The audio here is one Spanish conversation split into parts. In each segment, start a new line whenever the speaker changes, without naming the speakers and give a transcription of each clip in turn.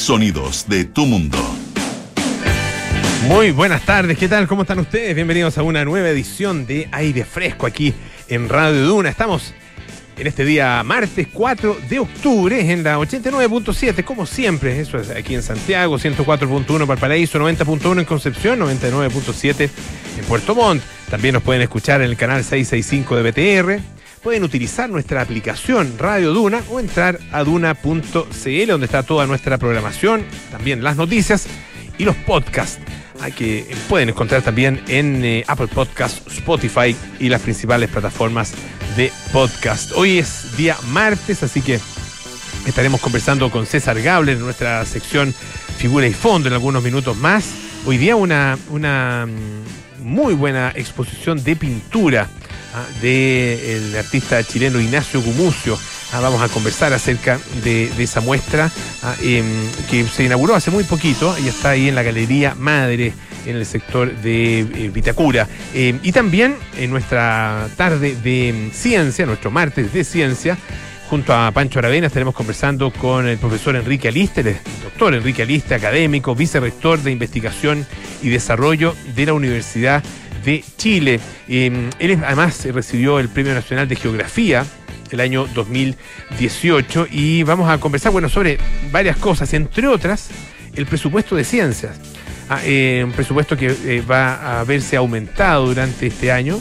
Sonidos de tu mundo.
Muy buenas tardes, ¿qué tal? ¿Cómo están ustedes? Bienvenidos a una nueva edición de Aire Fresco aquí en Radio Duna. Estamos en este día martes 4 de octubre en la 89.7, como siempre, eso es aquí en Santiago, 104.1 Valparaíso, 90.1 en Concepción, 99.7 en Puerto Montt. También nos pueden escuchar en el canal 665 de BTR. Pueden utilizar nuestra aplicación Radio Duna o entrar a duna.cl donde está toda nuestra programación, también las noticias y los podcasts que pueden encontrar también en eh, Apple Podcasts, Spotify y las principales plataformas de podcast. Hoy es día martes, así que estaremos conversando con César Gable en nuestra sección Figura y Fondo en algunos minutos más. Hoy día una, una mm, muy buena exposición de pintura ah, del artista chileno Ignacio Gumucio. Ah, vamos a conversar acerca de, esa muestra ah, em, que se inauguró hace muy poquito y está ahí en la Galería Madre en el sector de eh, Vitacura. Em, y también en nuestra tarde de ciencia, nuestro martes de ciencia, junto a Pancho Aravena estaremos conversando con el profesor Enrique Aliste, el doctor Enrique Aliste, académico, vicerrector de investigación y desarrollo de la Universidad de Chile. Em, él además recibió el Premio Nacional de Geografía el año 2018 y vamos a conversar, bueno, sobre varias cosas, entre otras, el presupuesto de ciencias. Ah, eh, un presupuesto que eh, va a verse aumentado durante este año,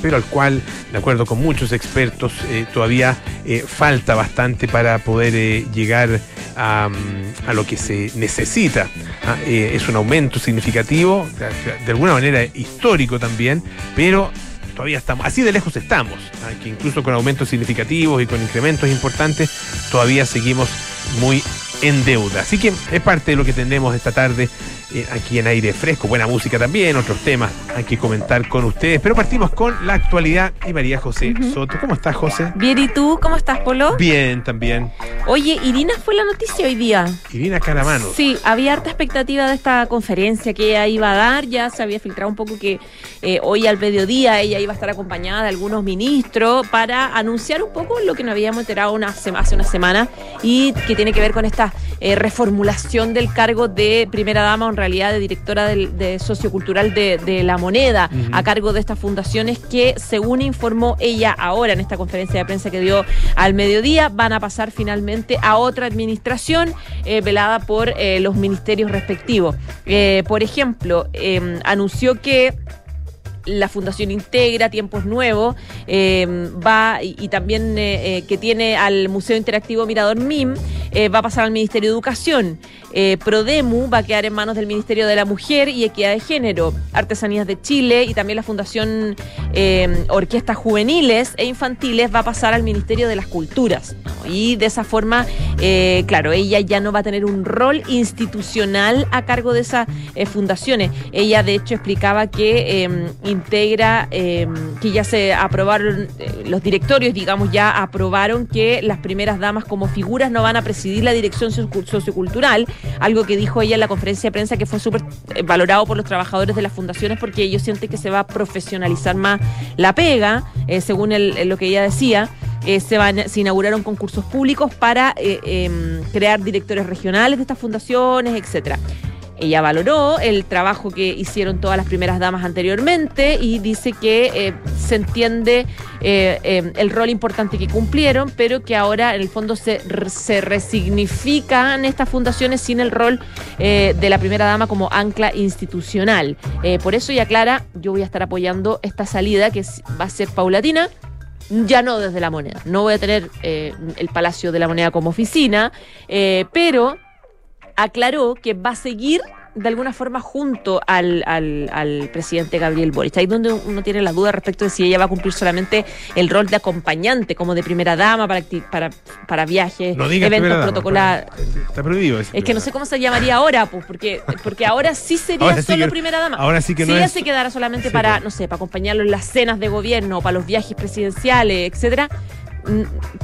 pero al cual, de acuerdo con muchos expertos, eh, todavía falta bastante para poder llegar a, a, lo que se necesita. Ah, es un aumento significativo, de alguna manera histórico también, pero todavía estamos, así de lejos estamos, ¿ah? que incluso con aumentos significativos y con incrementos importantes, todavía seguimos muy en deuda. Así que es parte de lo que tenemos esta tarde eh, aquí en aire fresco, buena música también, otros temas hay que comentar con ustedes, pero partimos con la actualidad y María José Soto. ¿Cómo estás, José?
Bien, ¿y tú? ¿Cómo estás, Polo?
Bien, también.
Oye, Irina fue la noticia hoy día.
Irina Caramano.
Sí, había harta expectativa de esta conferencia que ella iba a dar, ya se había filtrado un poco que eh, hoy al mediodía ella iba a estar acompañada de algunos ministros para anunciar un poco lo que nos habíamos enterado una hace una semana y que tiene que ver con esta eh, reformulación del cargo de primera dama realidad de directora de, sociocultural de, la moneda a cargo de estas fundaciones que, según informó ella ahora en esta conferencia de prensa que dio al mediodía, van a pasar finalmente a otra administración eh, velada por eh, los ministerios respectivos. Eh, por ejemplo, em, anunció que la Fundación Integra, Tiempos Nuevos, va y, también que tiene al Museo Interactivo Mirador MIM, va a pasar al Ministerio de Educación. Eh, Prodemu va a quedar en manos del Ministerio de la Mujer y Equidad de Género, Artesanías de Chile y también la Fundación eh, Orquestas Juveniles e Infantiles va a pasar al Ministerio de las Culturas. Y de esa forma, eh, claro, ella ya no va a tener un rol institucional a cargo de esas fundaciones. Ella, de hecho, explicaba que em, integra, em, que ya se aprobaron, los directorios, digamos, ya aprobaron que las primeras damas como figuras no van a presidir la dirección sociocultural algo que dijo ella en la conferencia de prensa que fue súper eh, valorado por los trabajadores de las fundaciones porque ellos sienten que se va a profesionalizar más la pega, eh, según lo que ella decía. Eh, se, van, se inauguraron concursos públicos para em, crear directores regionales de estas fundaciones, etcétera. Ella valoró el trabajo que hicieron todas las primeras damas anteriormente y dice que eh, se entiende eh, eh, el rol importante que cumplieron, pero que ahora en el fondo se, se resignifican estas fundaciones sin el rol de la primera dama como ancla institucional. por eso ella aclara, yo voy a estar apoyando esta salida que va a ser paulatina ya no desde la moneda. No voy a tener el Palacio de la Moneda como oficina, pero aclaró que va a seguir de alguna forma junto al, al, presidente Gabriel Boric. Ahí donde uno tiene la duda respecto de si ella va a cumplir solamente el rol de acompañante, como de primera dama para, para, para viajes, eventos protocolares.
Está prohibido
Es que no sé cómo se llamaría ahora, pues, porque, porque ahora sí sería solo primera dama.
Ahora sí que
si
no
ella se quedara solamente para, pues. no sé, para acompañarlo en las cenas de gobierno, para los viajes presidenciales, etcétera,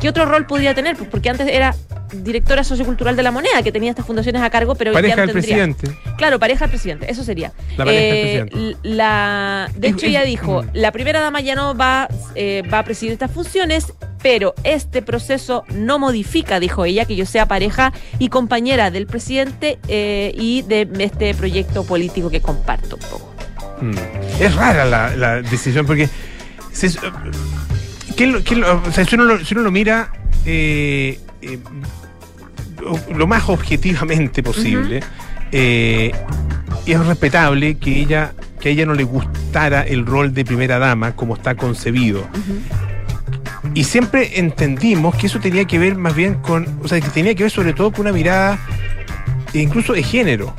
¿qué otro rol podría tener? Pues porque antes era directora sociocultural de la moneda, que tenía estas fundaciones a cargo, pero
pareja del presidente.
Claro, pareja del presidente, eso sería.
La pareja del
eh, La, de hecho, ella dijo, la primera dama ya no va, eh, va a presidir estas funciones pero este proceso no modifica, dijo ella, que yo sea pareja y compañera del presidente eh, y de este proyecto político que comparto un poco.
Mm. Es rara la, la decisión porque se- ¿qué lo- qué lo- o sea, si, uno lo, si uno lo mira eh, eh, lo más objetivamente posible, eh, es respetable que ella que a ella no le gustara el rol de primera dama como está concebido. Y siempre entendimos que eso tenía que ver más bien con, o sea, que tenía que ver sobre todo con una mirada incluso de género.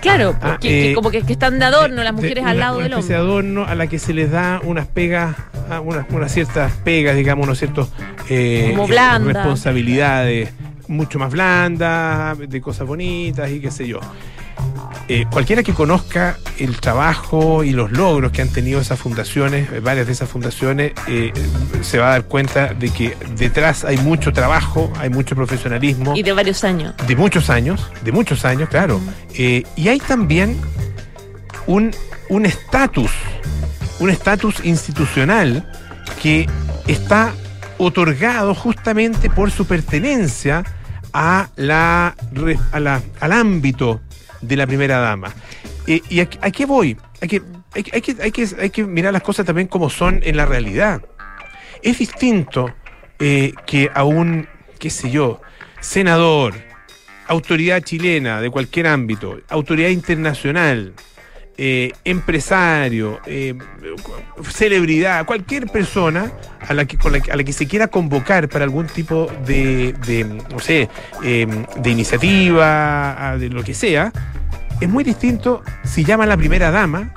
Claro,
Ah,
porque que
eh,
como que, que están de adorno las mujeres
de
al lado
una
del hombre.
de adorno a la que se les da unas pegas, ah, unas, unas ciertas pegas, digamos, unos ciertos eh,
Como
eh,
blanda.
responsabilidades mucho más blandas, de cosas bonitas y qué sé yo. Eh, cualquiera que conozca el trabajo y los logros que han tenido esas fundaciones, eh, varias de esas fundaciones, eh, se va a dar cuenta de que detrás hay mucho trabajo, hay mucho profesionalismo
Y de varios años.
de muchos años, de muchos años, claro. Y hay también un estatus, un estatus institucional que está otorgado justamente por su pertenencia a la, a la- al ámbito de la primera dama. ¿Y a, a qué voy? Hay que, hay, que- hay que, hay, que, hay que mirar las cosas también como son en la realidad. Es distinto eh, que a un, qué sé yo, senador, autoridad chilena de cualquier ámbito, autoridad internacional, eh, empresario, eh, celebridad, cualquier persona a la, que, con la que- se quiera convocar para algún tipo de, no sé, eh, de iniciativa, de lo que sea, es muy distinto si llama la primera dama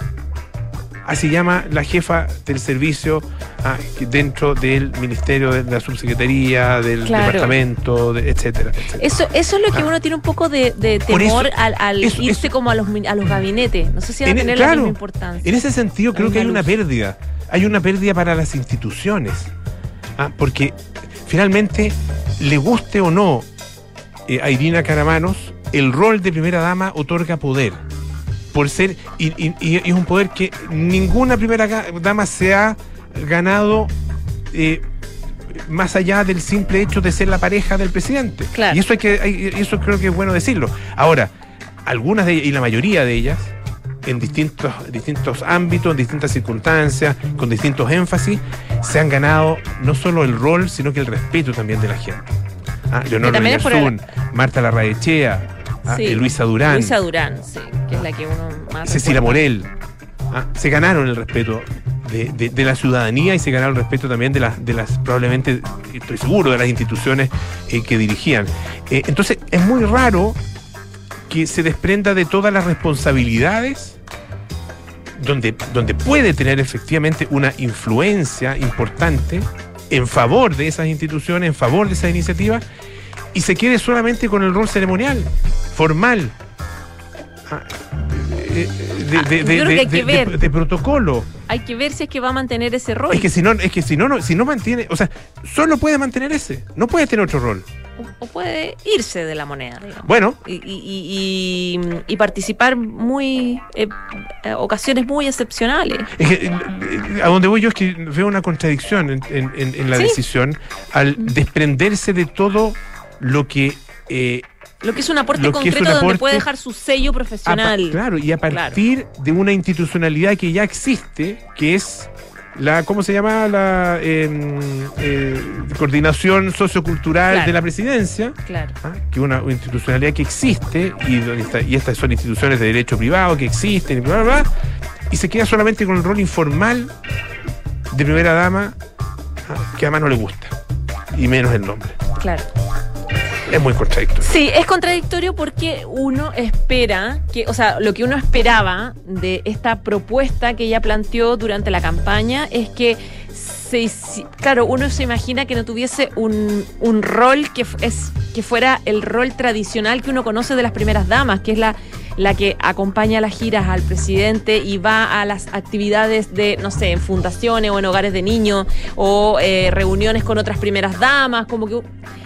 a si llama la jefa del servicio ah, dentro del ministerio, de la subsecretaría, del
Claro.
departamento, de- etcétera, etcétera.
Eso, eso es lo que uno tiene un poco de, de
Por eso,
temor al, al
eso-
irse
eso-
como a los, a los gabinetes. No sé si van a
En-
tener la
claro,
misma importancia.
En ese sentido, creo que hay una pérdida. Hay una pérdida para las instituciones. Ah, porque finalmente, le guste o no eh, a Irina Caramanos, el rol de primera dama otorga poder. Por ser. Y, y- y es un poder que ninguna primera dama se ha ganado. eh, más allá del simple hecho de ser la pareja del presidente.
Claro.
Y eso hay que, hay- eso creo que es bueno decirlo. Ahora, algunas de ellas, y la mayoría de ellas, en distintos, distintos ámbitos, en distintas circunstancias, con distintos énfasis, se han ganado no solo el rol, sino que el respeto también de la gente. Ah, Leonor
el-
Marta Larraechea, ah,
Sí.
eh, Luisa Durán,
Luisa Durán, sí, que es la que uno más.
Cecilia
recuerda.
Morel. ah, se ganaron el respeto de, la ciudadanía y se ganaron el respeto también de las, de las probablemente, estoy seguro, de las instituciones eh, que dirigían. Eh, entonces, es muy raro que se desprenda de todas las responsabilidades donde, donde puede tener efectivamente una influencia importante en favor de esas instituciones, en favor de esas iniciativas, y se quede solamente con el rol ceremonial, formal, ah, de, de-
Ah,
de-
yo creo que hay
de-
que
de-
ver.
de protocolo.
Hay que ver si es que va a mantener ese rol.
Es que si no, es que si no, no, si no mantiene, o sea, solo puede mantener ese, no puede tener otro rol.
o, o puede irse de la moneda, digamos.
Bueno,
Y, y- y- y- y participar muy. eh, eh, ocasiones muy excepcionales.
Es que, eh, a donde voy yo es que veo una contradicción en, en- en- en la
Sí.
decisión al desprenderse de todo lo que... eh,
Lo que es un aporte
es
concreto
un
donde puede dejar su sello
a
profesional.
claro, y a partir de una institucionalidad que ya existe, que es la, ¿cómo se llama? La em, eh, coordinación sociocultural
Claro.
de la presidencia.
Claro.
¿ah? que una institucionalidad que existe y, donde está- y estas son instituciones de derecho privado que existen y bla, bla, bla, y se queda solamente con el rol informal de primera dama ¿ah? que además no le gusta y menos el nombre
Claro.
Es muy contradictorio.
Sí, es contradictorio porque uno espera que, o sea, lo que uno esperaba de esta propuesta que ella planteó durante la campaña es que se, claro, uno se imagina que no tuviese un, un rol que, es, que fuera el rol tradicional que uno conoce de las primeras damas, que es la, la que acompaña las giras al presidente y va a las actividades de, no sé, en fundaciones o en hogares de niños o eh, reuniones con otras primeras damas, como que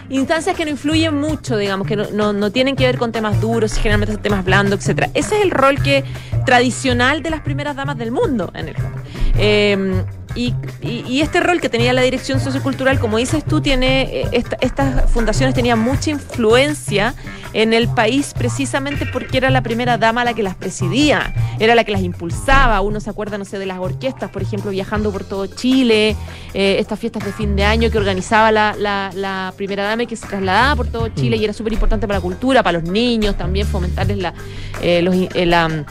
instancias que no influyen mucho, digamos, que no, no, no tienen que ver con temas duros, generalmente son temas blandos, etcétera. Ese es el rol que tradicional de las primeras damas del mundo, en el fondo. Eh, y, y- y este rol que tenía la dirección sociocultural, como dices tú, tiene eh, esta- estas fundaciones tenían mucha influencia en el país precisamente porque era la primera dama la que las presidía, era la que las impulsaba. Uno se acuerda, no sé, de las orquestas, por ejemplo, viajando por todo Chile, eh, estas fiestas de fin de año que organizaba la, la- la primera dama y que se trasladaba por todo Chile
Mm.
y era súper importante para la cultura, para los niños también, fomentarles la, eh, los, eh, la,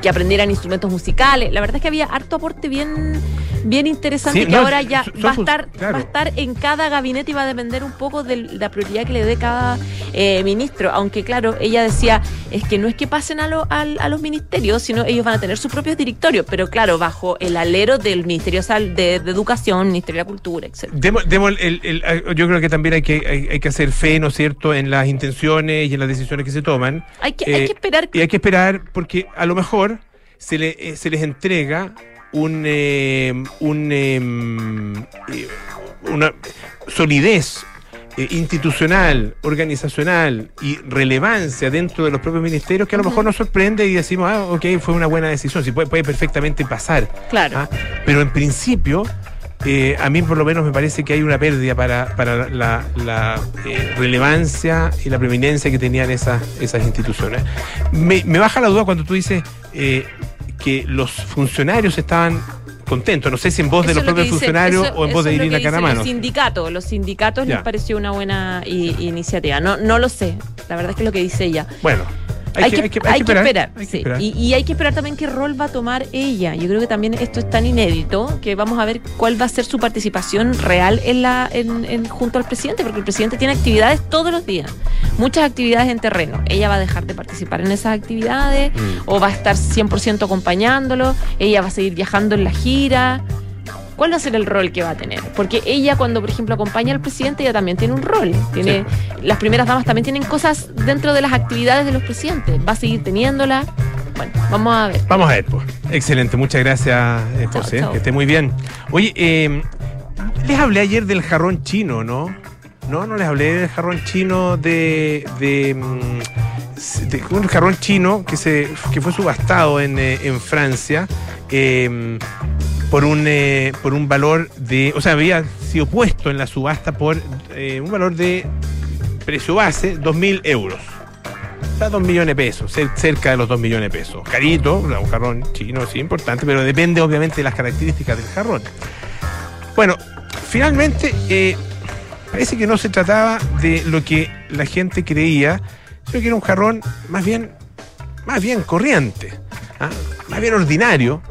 que aprendieran instrumentos musicales. La verdad es que había harto aporte bien, bien interesante
Sí,
que
no,
ahora ya
son
va a estar,
claro.
va a estar en cada gabinete y va a depender un poco de la prioridad que le dé cada eh, ministro. Aunque claro, ella decía, es que no es que pasen a, lo- al- a los ministerios, sino ellos van a tener sus propios directorios, pero claro, bajo el alero del Ministerio de, de Educación, Ministerio de la Cultura, etc.
Demos- demos el- el- el- yo creo que también hay que, hay, hay que hacer fe, ¿no es cierto?, en las intenciones y en las decisiones que se toman.
Hay que, hay
Eh,
que esperar
Y hay que esperar porque a lo mejor se, le, eh, se les entrega un, eh, un, eh, una solidez institucional, organizacional y relevancia dentro de los propios ministerios que a lo mejor nos sorprende y decimos, ah, ok, fue una buena decisión, sí, puede, puede perfectamente pasar.
Claro.
¿ah? Pero en principio, eh, a mí por lo menos me parece que hay una pérdida para, para la, la, eh, relevancia y la preeminencia que tenían esas, esas instituciones. Me, me baja la duda cuando tú dices eh, que los funcionarios estaban contentos. No sé si en voz de los propios funcionarios
eso-
o en voz de Irina Caramano.
Los sindicatos, los sindicatos
Ya.
les pareció una buena i- iniciativa. No, no lo sé. La verdad es que es lo que dice ella.
Bueno, hay, que, hay que- hay que esperar.
sí.
esperar.
Y, y hay que esperar también qué rol va a tomar ella. Yo creo que también esto es tan inédito que vamos a ver cuál va a ser su participación real en la, en, en- junto al presidente, porque el presidente tiene actividades todos los días, muchas actividades en terreno. Ella va a dejar de participar en esas actividades
Mm.
o va a estar 100% acompañándolo, ella va a seguir viajando en la gira. ¿Cuál va a ser el rol que va a tener? Porque ella cuando, por ejemplo, acompaña al presidente, ella también tiene un rol. Tiene, Las primeras damas también tienen cosas dentro de las actividades de los presidentes. Va a seguir teniéndola. Bueno, vamos a ver.
Vamos a ver, pues. Excelente, muchas gracias, eh, José. Que esté muy bien. Oye, eh, les hablé ayer del jarrón chino, ¿no? No, no les hablé del jarrón chino de. de, mm, de un jarrón chino que se que fue subastado en, eh, en Francia eh, por un eh, por un valor de. O sea, había sido puesto en la subasta por eh, un valor de precio base, 2.000 euros. O sea, 2 millones de pesos, cer- cerca de los 2 millones de pesos. Carito, un jarrón chino, sí, importante, pero depende obviamente de las características del jarrón. Bueno, finalmente, eh, parece que no se trataba de lo que la gente creía, sino que era un jarrón más bien, más bien corriente, ¿ah? más bien ordinario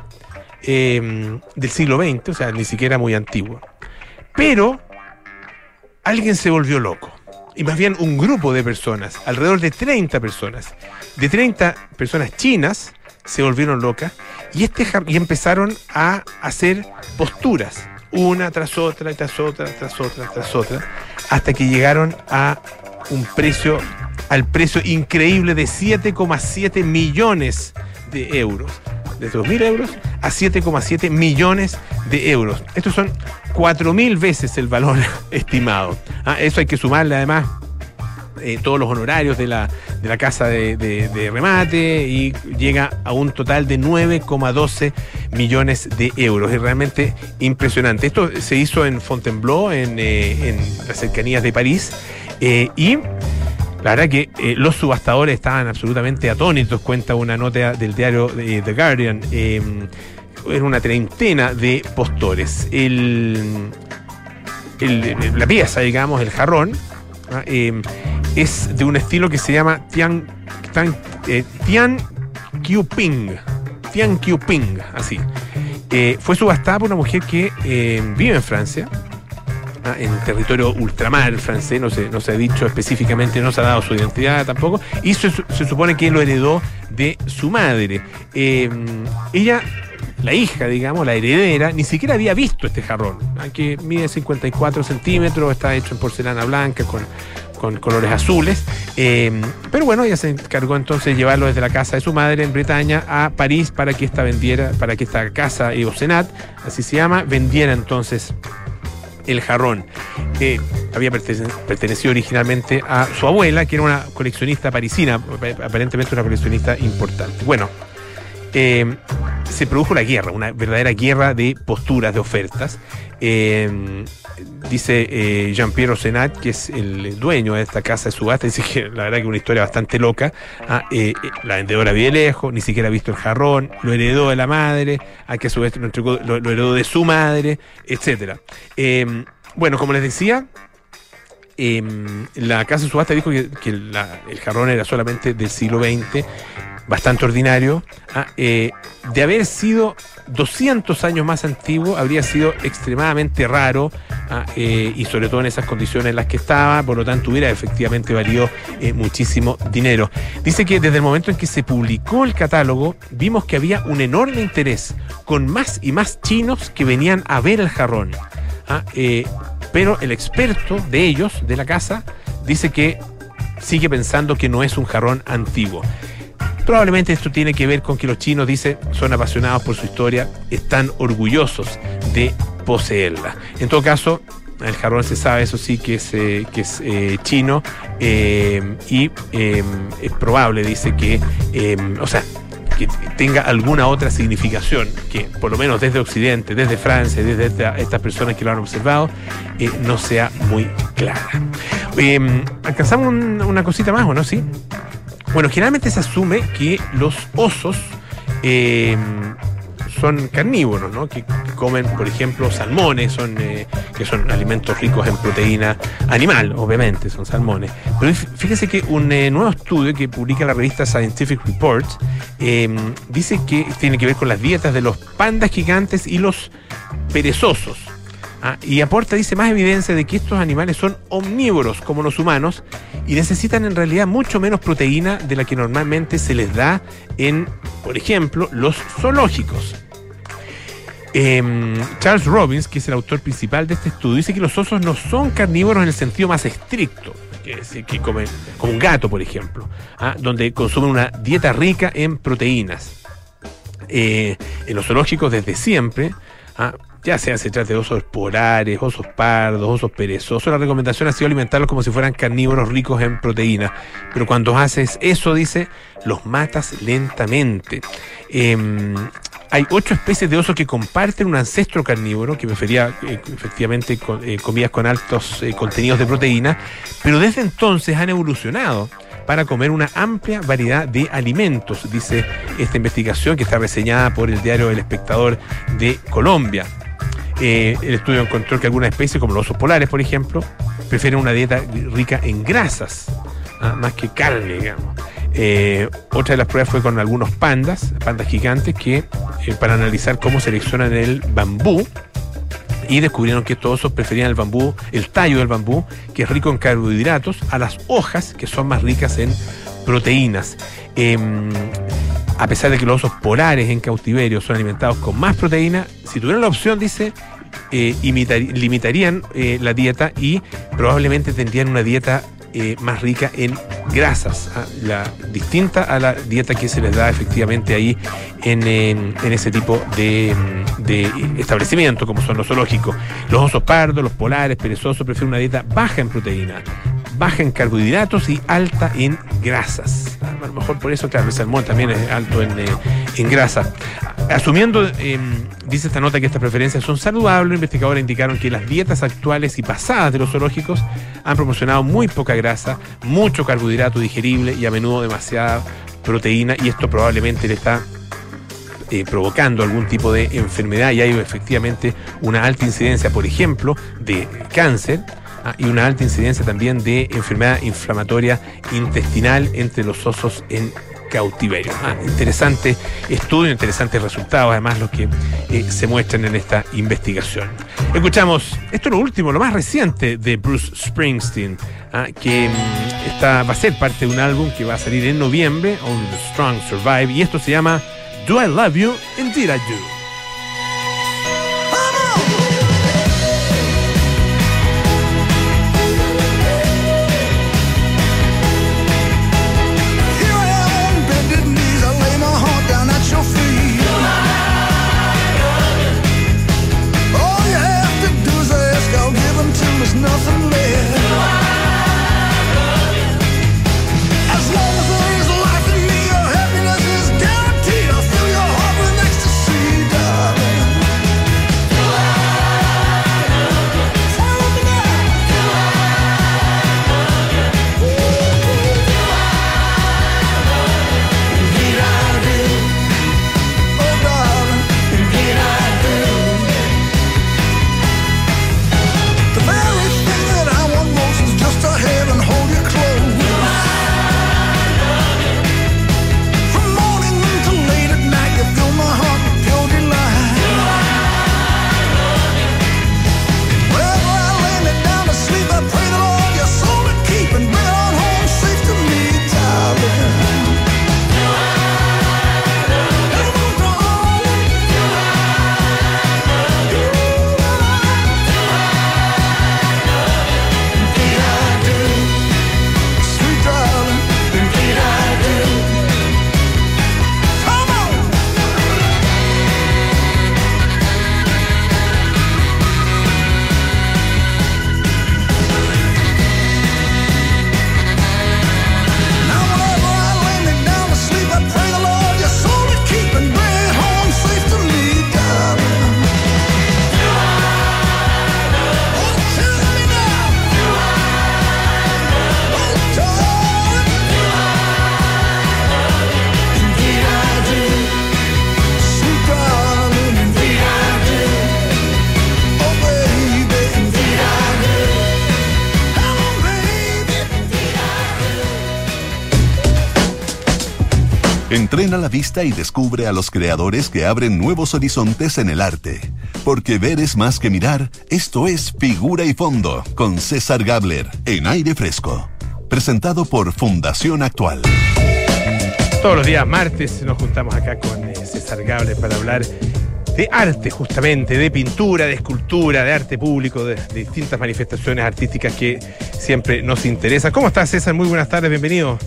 eh, del siglo XX, o sea, ni siquiera muy antiguo. Pero alguien se volvió loco. Y más bien un grupo de personas, alrededor de 30 personas, de 30 personas chinas, se volvieron locas y, este, y empezaron a hacer posturas, una tras otra, tras otra, tras otra, tras otra, hasta que llegaron a un precio, al precio increíble de 7,7 millones de euros. De 2.000 euros a 7,7 millones de euros. Estos son 4.000 veces el valor estimado. Ah, eso hay que sumarle además eh, todos los honorarios de la, de la casa de, de- remate y llega a un total de 9,12 millones de euros. Es realmente impresionante. Esto se hizo en Fontainebleau, en, eh, en las cercanías de París, eh, y la verdad que eh, los subastadores estaban absolutamente atónitos, cuenta una nota del diario eh, The Guardian. eh, era una treintena de postores. El, la pieza, digamos, el jarrón, eh, es de un estilo que se llama Tian, Tian, eh, Tian Qiuping. Tian así. Fue subastada por una mujer que eh, vive en Francia, ¿ah? en territorio ultramar francés, no se, no se ha dicho específicamente, no se ha dado su identidad tampoco, y se, se supone que lo heredó de su madre. Eh, ella, la hija, digamos, la heredera, ni siquiera había visto este jarrón, que mide 54 centímetros, está hecho en porcelana blanca con, con colores azules. eh, pero bueno, ella se encargó entonces de llevarlo desde la casa de su madre en Bretaña a París para que esta vendiera, para que esta casa Eocenat, así se llama, vendiera entonces el jarrón. que había pertene- pertenecido originalmente a su abuela, que era una coleccionista parisina, ap- aparentemente una coleccionista importante. Bueno, eh, se produjo la guerra, una verdadera guerra de posturas, de ofertas. Eh, dice eh, Jean-Pierre Senat, que es el dueño de esta casa de subasta, dice que la verdad que es una historia bastante loca. Ah, la vendedora vive lejos, ni siquiera ha visto el jarrón, lo heredó de la madre, a que a lo, heredó de su madre, etcétera. Bueno, como les decía, la casa de subasta dijo que, el jarrón era solamente del siglo XX, bastante ordinario. ah, eh, de haber sido 200 años más antiguo, habría sido extremadamente raro ah, eh, y sobre todo en esas condiciones en las que estaba, por lo tanto hubiera efectivamente valido eh, muchísimo dinero. Dice que desde el momento en que se publicó el catálogo, vimos que había un enorme interés con más y más chinos que venían a ver el jarrón. Ah, pero el experto de ellos, de la casa, dice que sigue pensando que no es un jarrón antiguo. Probablemente esto tiene que ver con que los chinos, dice, son apasionados por su historia, están orgullosos de poseerla. En todo caso, el jarrón se sabe, eso sí, que es, eh, que es eh, chino eh, y es probable, dice, que, o sea, que tenga alguna otra significación que por lo menos desde Occidente, desde Francia, desde esta- estas personas que lo han observado, no sea muy clara. Eh, Alcanzamos un- una cosita más, ¿o no? Sí. Bueno, generalmente se asume que los osos eh, son carnívoros, ¿no? Que, comen, por ejemplo, salmones, son, eh, que son alimentos ricos en proteína animal, obviamente, son salmones. Pero fí- fíjese que un eh, nuevo estudio que publica la revista Scientific Reports dice que tiene que ver con las dietas de los pandas gigantes y los perezosos. Ah, y aporta, dice, más evidencia de que estos animales son omnívoros como los humanos y necesitan en realidad mucho menos proteína de la que normalmente se les da en, por ejemplo, los zoológicos. Em, Charles Robbins, que es el autor principal de este estudio, dice que los osos no son carnívoros en el sentido más estricto, que, que comen como un gato, por ejemplo, ah, donde consumen una dieta rica en proteínas. Eh, en los zoológicos desde siempre, ah, ya sea se trate de osos polares, osos pardos, osos perezosos, la recomendación ha sido alimentarlos como si fueran carnívoros ricos en proteína. Pero cuando haces eso, dice, los matas lentamente. Em, hay ocho especies de osos que comparten un ancestro carnívoro, que prefería eh, efectivamente co- eh, comidas con altos eh, contenidos de proteína, pero desde entonces han evolucionado para comer una amplia variedad de alimentos, dice esta investigación que está reseñada por el diario El Espectador de Colombia. Eh, el estudio encontró que algunas especies, como los osos polares, por ejemplo, prefieren una dieta rica en grasas, ah, más que carne, digamos. Eh, otra de las pruebas fue con algunos pandas, pandas gigantes, que eh, para analizar cómo seleccionan el bambú, y descubrieron que osos preferían el bambú, el tallo del bambú, que es rico en carbohidratos, a las hojas, que son más ricas en proteínas. Em, a pesar de que los osos polares en cautiverio son alimentados con más proteína, si tuvieran la opción, dice, eh, imitar- limitarían eh, la dieta y probablemente tendrían una dieta eh, más rica en grasas, ah, la, distinta a la dieta que se les da efectivamente ahí en, en- ese tipo de, de establecimiento, como son los zoológicos. Los osos pardos, los polares, perezosos, prefieren una dieta baja en proteína, baja en carbohidratos y alta en grasas. Ah, A lo mejor por eso, claro, el salmón también es alto en, eh, en grasa. Asumiendo, eh, dice esta nota, que estas preferencias son saludables, investigadores indicaron que las dietas actuales y pasadas de los zoológicos han proporcionado muy poca grasa, mucho carbohidrato digerible y a menudo demasiada proteína, y esto probablemente le está eh, provocando algún tipo de enfermedad y hay efectivamente una alta incidencia, por ejemplo, de cáncer ah, y una alta incidencia también de enfermedad inflamatoria intestinal entre los osos en cautiverio. Ah, interesante estudio, interesantes resultados, además los que eh, se muestran en esta investigación. Escuchamos, esto es lo último, lo más reciente de Bruce Springsteen, ah, que mm, está, va a ser parte de un álbum que va a salir en noviembre, Only the Strong Survive, y esto se llama Do I Love You? Indeed I Do.
Vista y descubre a los creadores que abren nuevos horizontes en el arte. Porque ver es más que mirar, esto es Figura y Fondo con César Gabler en aire fresco. Presentado por Fundación Actual.
Todos los días martes nos juntamos acá con eh, César Gable para hablar de arte, justamente, de pintura, de escultura, de arte público, de, de distintas manifestaciones artísticas que siempre nos interesan. ¿Cómo estás, César? Muy buenas tardes, bienvenido.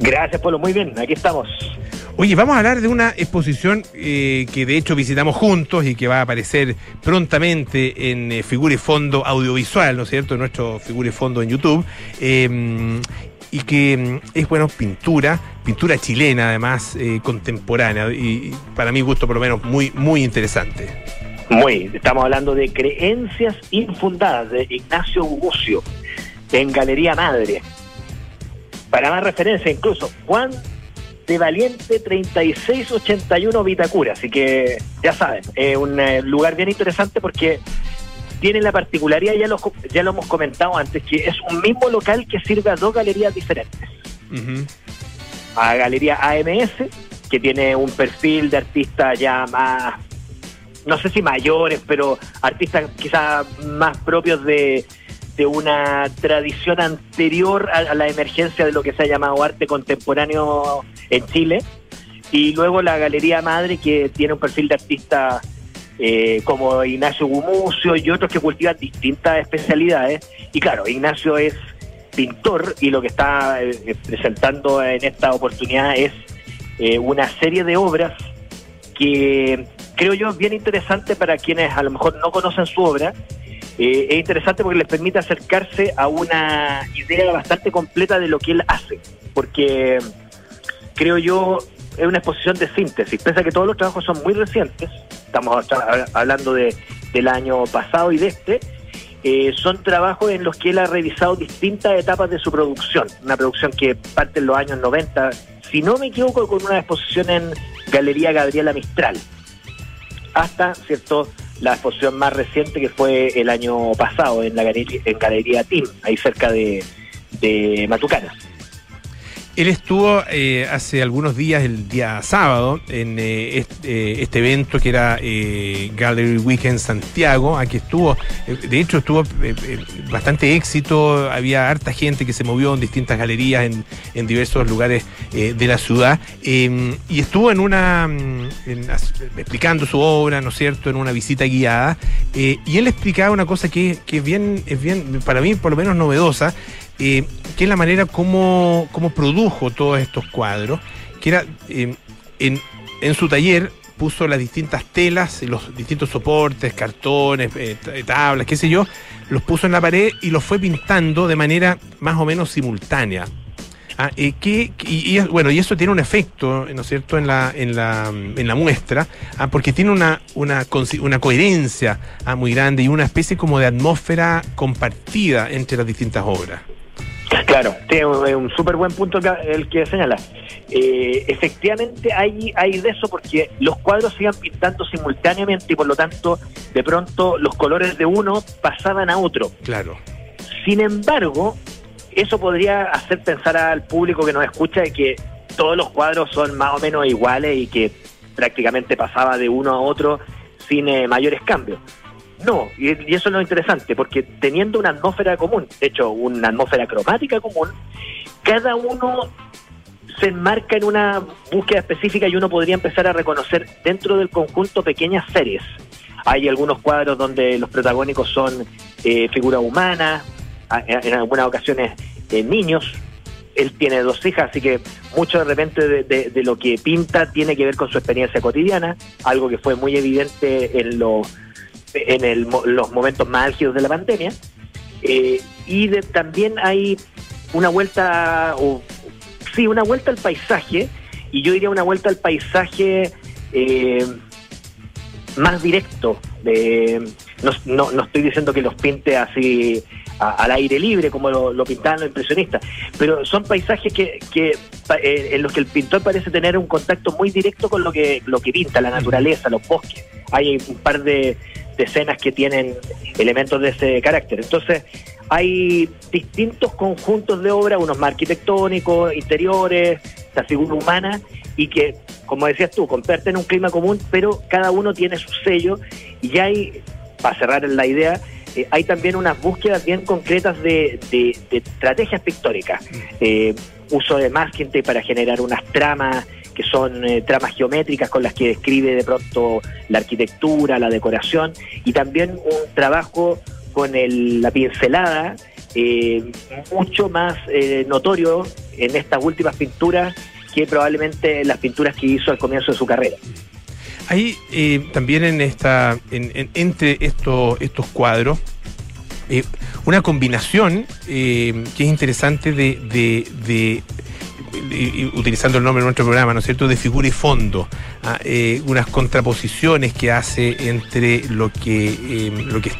Gracias, Polo. Muy bien, aquí estamos.
Oye, vamos a hablar de una exposición eh, que de hecho visitamos juntos y que va a aparecer prontamente en eh, Figura y Fondo Audiovisual, ¿no es cierto? En nuestro Figura y Fondo en YouTube. Eh, y que mm, es, bueno, pintura, pintura chilena además, eh, contemporánea, y, para mi gusto por lo menos muy, muy interesante.
Muy, estamos hablando de creencias infundadas de Ignacio Gumucio en Galería Madre. Para más referencia, incluso Juan de Valiente 3681 Vitacura. Así que ya saben, es un eh, lugar bien interesante porque tiene la particularidad, ya lo, ya lo hemos comentado antes, que es un mismo local que sirve a dos galerías diferentes. A Galería AMS, que tiene un perfil de artistas ya más, no sé si mayores, pero artistas quizás más propios de, de una tradición anterior a, a la emergencia de lo que se ha llamado arte contemporáneo en Chile. Y luego la Galería Madre, que tiene un perfil de artistas eh, como Ignacio Gumucio y otros que cultivan distintas especialidades. Y claro, Ignacio es pintor y lo que está eh, presentando en esta oportunidad es eh, una serie de obras que creo yo bien interesante para quienes a lo mejor no conocen su obra. Eh, es interesante porque les permite acercarse a una idea bastante completa de lo que él hace, porque creo yo es una exposición de síntesis, pese a que todos los trabajos son muy recientes, estamos hablando de, del año pasado y de este, eh, son trabajos en los que él ha revisado distintas etapas de su producción, una producción que parte en los años 90, si no me equivoco, con una exposición en Galería Gabriela Mistral, hasta, ¿cierto?, la exposición más reciente que fue el año pasado en la galería, en Galería Team, ahí cerca de, de Matucana.
Él estuvo eh, hace algunos días, el día sábado, en eh, este, eh, este evento que era Gallery Weekend Santiago. Aquí estuvo, de hecho, estuvo bastante éxito. Había harta gente que se movió en distintas galerías en, en diversos lugares de la ciudad. Eh, y estuvo en una, mm, explicando su obra, ¿no es cierto?, en una visita guiada. Y él explicaba una cosa que, que bien, es bien, para mí, por lo menos novedosa eh, que es la manera como, como produjo todos estos cuadros, que era eh, en, en su taller puso las distintas telas, los distintos soportes, cartones, eh, t- tablas, qué sé yo, los puso en la pared y los fue pintando de manera más o menos simultánea. Ah, eh, y, y bueno, y eso tiene un efecto, ¿no es cierto?, en la, en la, en la muestra, ah, porque tiene una, una, una coherencia ah, muy grande y una especie como de atmósfera compartida entre las distintas obras.
Claro, tiene un, un súper buen punto el que señala. Eh, efectivamente hay, hay de eso porque los cuadros se iban pintando simultáneamente y por lo tanto de pronto los colores de uno pasaban a otro.
Claro.
Sin embargo, eso podría hacer pensar al público que nos escucha de que todos los cuadros son más o menos iguales y que prácticamente pasaba de uno a otro sin eh, mayores cambios. No, y, eso es lo interesante, porque teniendo una atmósfera común, de hecho, una atmósfera cromática común, cada uno se enmarca en una búsqueda específica y uno podría empezar a reconocer dentro del conjunto pequeñas series. Hay algunos cuadros donde los protagónicos son eh, figuras humanas, en algunas ocasiones eh, niños. Él tiene dos hijas, así que mucho de repente de, de- de lo que pinta tiene que ver con su experiencia cotidiana, algo que fue muy evidente en, los en el los momentos más álgidos de la pandemia. Eh, y de- también hay una vuelta, sí, una vuelta al paisaje, y yo diría una vuelta al paisaje eh, más directo. De, no, no, no estoy diciendo que los pinte así a- al aire libre como lo, lo pintaban los impresionistas, pero son paisajes que, que eh, en los que el pintor parece tener un contacto muy directo con lo que, lo que pinta, la naturaleza, los bosques. Hay un par de, de escenas que tienen elementos de ese carácter. Entonces, hay distintos conjuntos de obra, unos más arquitectónicos, interiores, esta figura humana y que, como decías tú, comparten un clima común, pero cada uno tiene su sello y ya hay, para cerrar la idea, eh, hay también unas búsquedas bien concretas de, de- de estrategias pictóricas. Eh, uso de masking para generar unas tramas que son eh, tramas geométricas con las que describe de pronto la arquitectura, la decoración y también un trabajo con la pincelada eh, mucho más eh, notorio en estas últimas pinturas que probablemente las pinturas que hizo al comienzo de su carrera.
Eh, también en esta, en- en- entre estos, estos cuadros, una combinación que es interesante de- de- utilizando el nombre de nuestro programa, ¿no es cierto?, de figura y fondo, ah, eh, unas contraposiciones que hace entre lo que, eh, lo que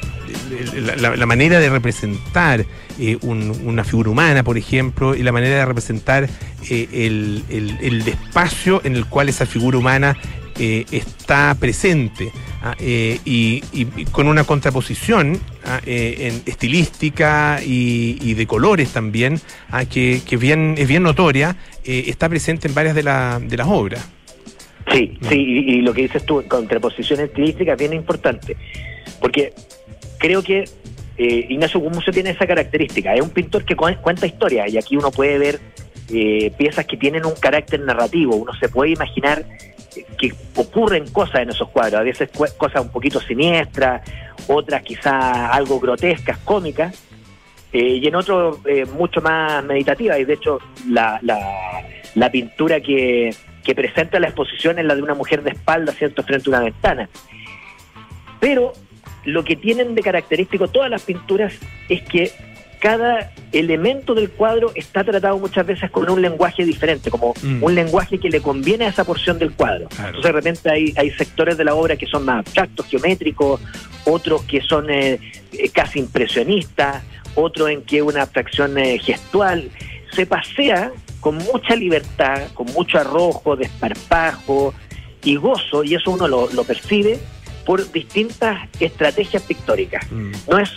la, la- manera de representar eh, un- una figura humana, por ejemplo, y la manera de representar eh, el, el- espacio en el cual esa figura humana eh, está presente ah, eh, y, y- y con una contraposición ah, eh, en estilística y, y de colores también ah, que, que bien, es bien notoria, eh, está presente en varias de, la- de las obras.
Sí, sí, y, lo que dices tú, contraposición estilística es bien importante, porque creo que eh, Ignacio Gumucio tiene esa característica, es un pintor que cu- cuenta historias y aquí uno puede ver eh, piezas que tienen un carácter narrativo, uno se puede imaginar que ocurren cosas en esos cuadros, a veces cosas un poquito siniestras, otras quizá algo grotescas, cómicas, eh, y en otros eh, mucho más meditativas, y de hecho la, la, la pintura que, que presenta la exposición es la de una mujer de espalda, ¿cierto?, frente a una ventana. Pero lo que tienen de característico todas las pinturas es que cada elemento del cuadro está tratado muchas veces con un lenguaje diferente, como
Mm.
un lenguaje que le conviene a esa porción del cuadro.
Claro.
Entonces de repente hay, hay sectores de la obra que son más abstractos, geométricos, otros que son eh, eh, casi impresionistas, otros en que una abstracción eh, gestual. Se pasea con mucha libertad, con mucho arrojo, desparpajo y gozo, y eso uno lo, lo percibe por distintas estrategias pictóricas.
Mm.
No es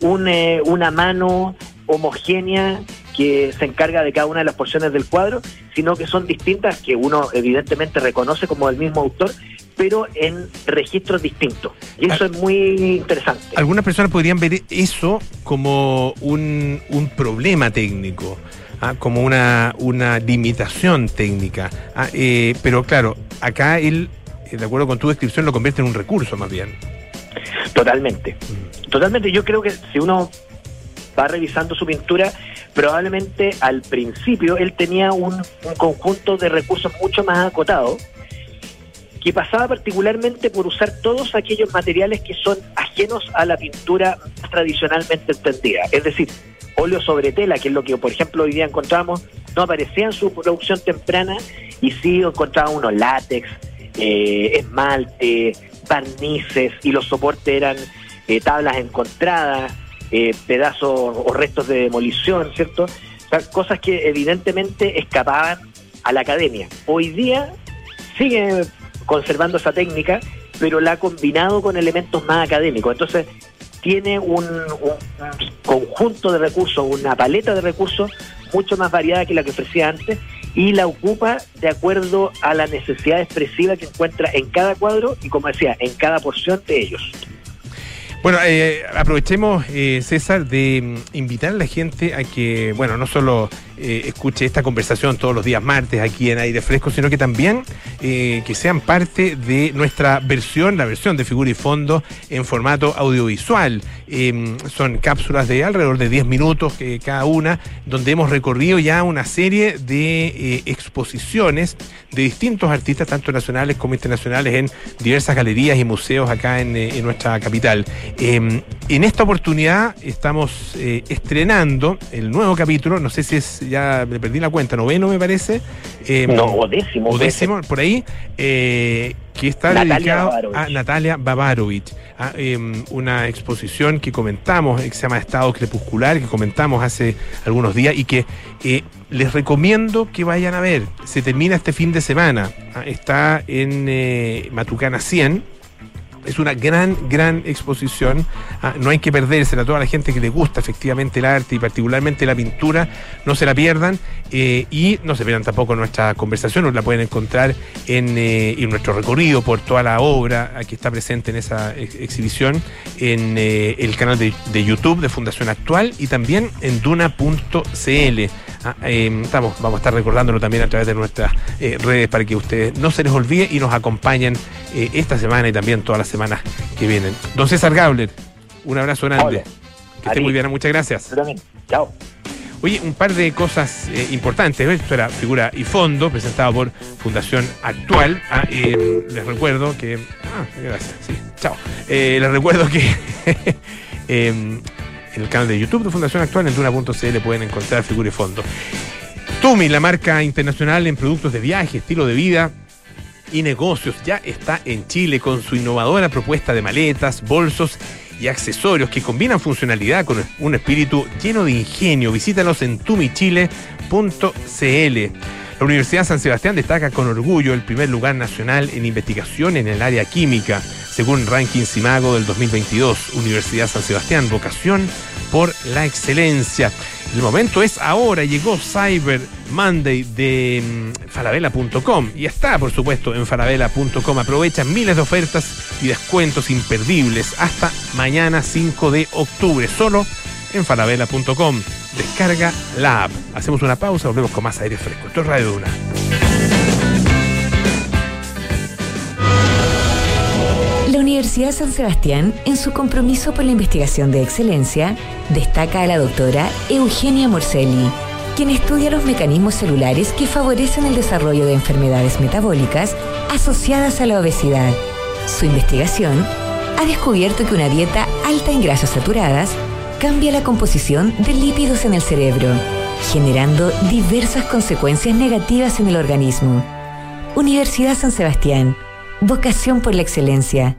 un, una mano homogénea que se encarga de cada una de las porciones del cuadro, sino que son distintas que uno evidentemente reconoce como el mismo autor, pero en registros distintos. Y eso es muy interesante.
Algunas personas podrían ver eso como un, un problema técnico, ah, como una, una limitación técnica. Ah, eh, pero claro, acá él, eh, de acuerdo con tu descripción, lo convierte en un recurso más bien.
Totalmente. Totalmente. Yo creo que si uno va revisando su pintura, probablemente al principio él tenía un, un conjunto de recursos mucho más acotado, que pasaba particularmente por usar todos aquellos materiales que son ajenos a la pintura tradicionalmente entendida. Es decir, óleo sobre tela, que es lo que, por ejemplo, hoy día encontramos, no aparecía en su producción temprana y sí encontraba unos látex, eh, esmalte, barnices y los soportes eran eh, tablas encontradas, eh, pedazos o restos de demolición, ¿cierto? O sea, cosas que evidentemente escapaban a la academia. Hoy día sigue conservando esa técnica, pero la ha combinado con elementos más académicos. Entonces, tiene un, un conjunto de recursos, una paleta de recursos mucho más variada que la que ofrecía antes y la ocupa de acuerdo a la necesidad expresiva que encuentra en cada cuadro y, como decía, en cada porción de ellos.
Bueno, eh, aprovechemos, eh, César, de mm, invitar a la gente a que, bueno, no solo eh, escuche esta conversación todos los días martes aquí en Aire Fresco, sino que también eh, que sean parte de nuestra versión, la versión de figura y fondo en formato audiovisual. Eh, son cápsulas de alrededor de 10 minutos eh, cada una, donde hemos recorrido ya una serie de exposiciones de distintos artistas, tanto nacionales como internacionales, en diversas galerías y museos acá en, en nuestra capital. Eh, en esta oportunidad estamos estrenando el nuevo capítulo, no sé si es, ya me perdí la cuenta, noveno me parece. Eh,
No, o décimo.
o décimo, por ahí, eh, que está
Natalia
dedicado
Babarovich.
a Natalia Babarovich, a, eh, una exposición que comentamos, eh, que se llama Estado Crepuscular, que comentamos hace algunos días y que eh, les recomiendo que vayan a ver. Se termina este fin de semana, ah, está en Matucana 100 Es una gran, gran exposición. Ah, no hay que perdérsela. Toda la gente que le gusta efectivamente el arte y particularmente la pintura, no se la pierdan. eh, y no se pierdan tampoco nuestra conversación. La pueden encontrar en, eh, nuestro recorrido por toda la obra que está presente en esa ex- exhibición en eh, el canal de, de YouTube de Fundación Actual y también en duna.cl. Ah, eh, estamos, vamos a estar recordándolo también a través de nuestras redes para que ustedes no se les olvide y nos acompañen esta semana y también todas las semanas que vienen. Don César Gabler, un abrazo grande.
Hola.
Que esté muy bien, muchas gracias.
Yo también. Chao.
Oye, un par de cosas eh, importantes. Esto era Figura y Fondo, presentado por Fundación Actual. Ah, eh, les recuerdo que. Ah, gracias, sí, chao. Eh, les recuerdo que en el canal de YouTube de Fundación Actual, en Duna.cl, pueden encontrar Figura y Fondo. Tumi, la marca internacional en productos de viaje, estilo de vida y negocios, ya está en Chile con su innovadora propuesta de maletas, bolsos y accesorios que combinan funcionalidad con un espíritu lleno de ingenio. Visítalos en tumichile.cl. La Universidad San Sebastián destaca con orgullo el primer lugar nacional en investigación en el área química, según Ranking Simago del 2022. Universidad San Sebastián, vocación por la excelencia. El momento es ahora, llegó Cyber Monday de mm, falabella.com y está, por supuesto, en falabella.com. Aprovecha miles de ofertas y descuentos imperdibles hasta mañana 5 de octubre, solo en falabella.com. Descarga la app. Hacemos una pausa, volvemos con más aire fresco. Esto es Radio Duna.
Universidad San Sebastián, en su compromiso por la investigación de excelencia, destaca a la doctora Eugenia Morcelli, quien estudia los mecanismos celulares que favorecen el desarrollo de enfermedades metabólicas asociadas a la obesidad. Su investigación ha descubierto que una dieta alta en grasas saturadas cambia la composición de lípidos en el cerebro, generando diversas consecuencias negativas en el organismo. Universidad San Sebastián, vocación por la excelencia.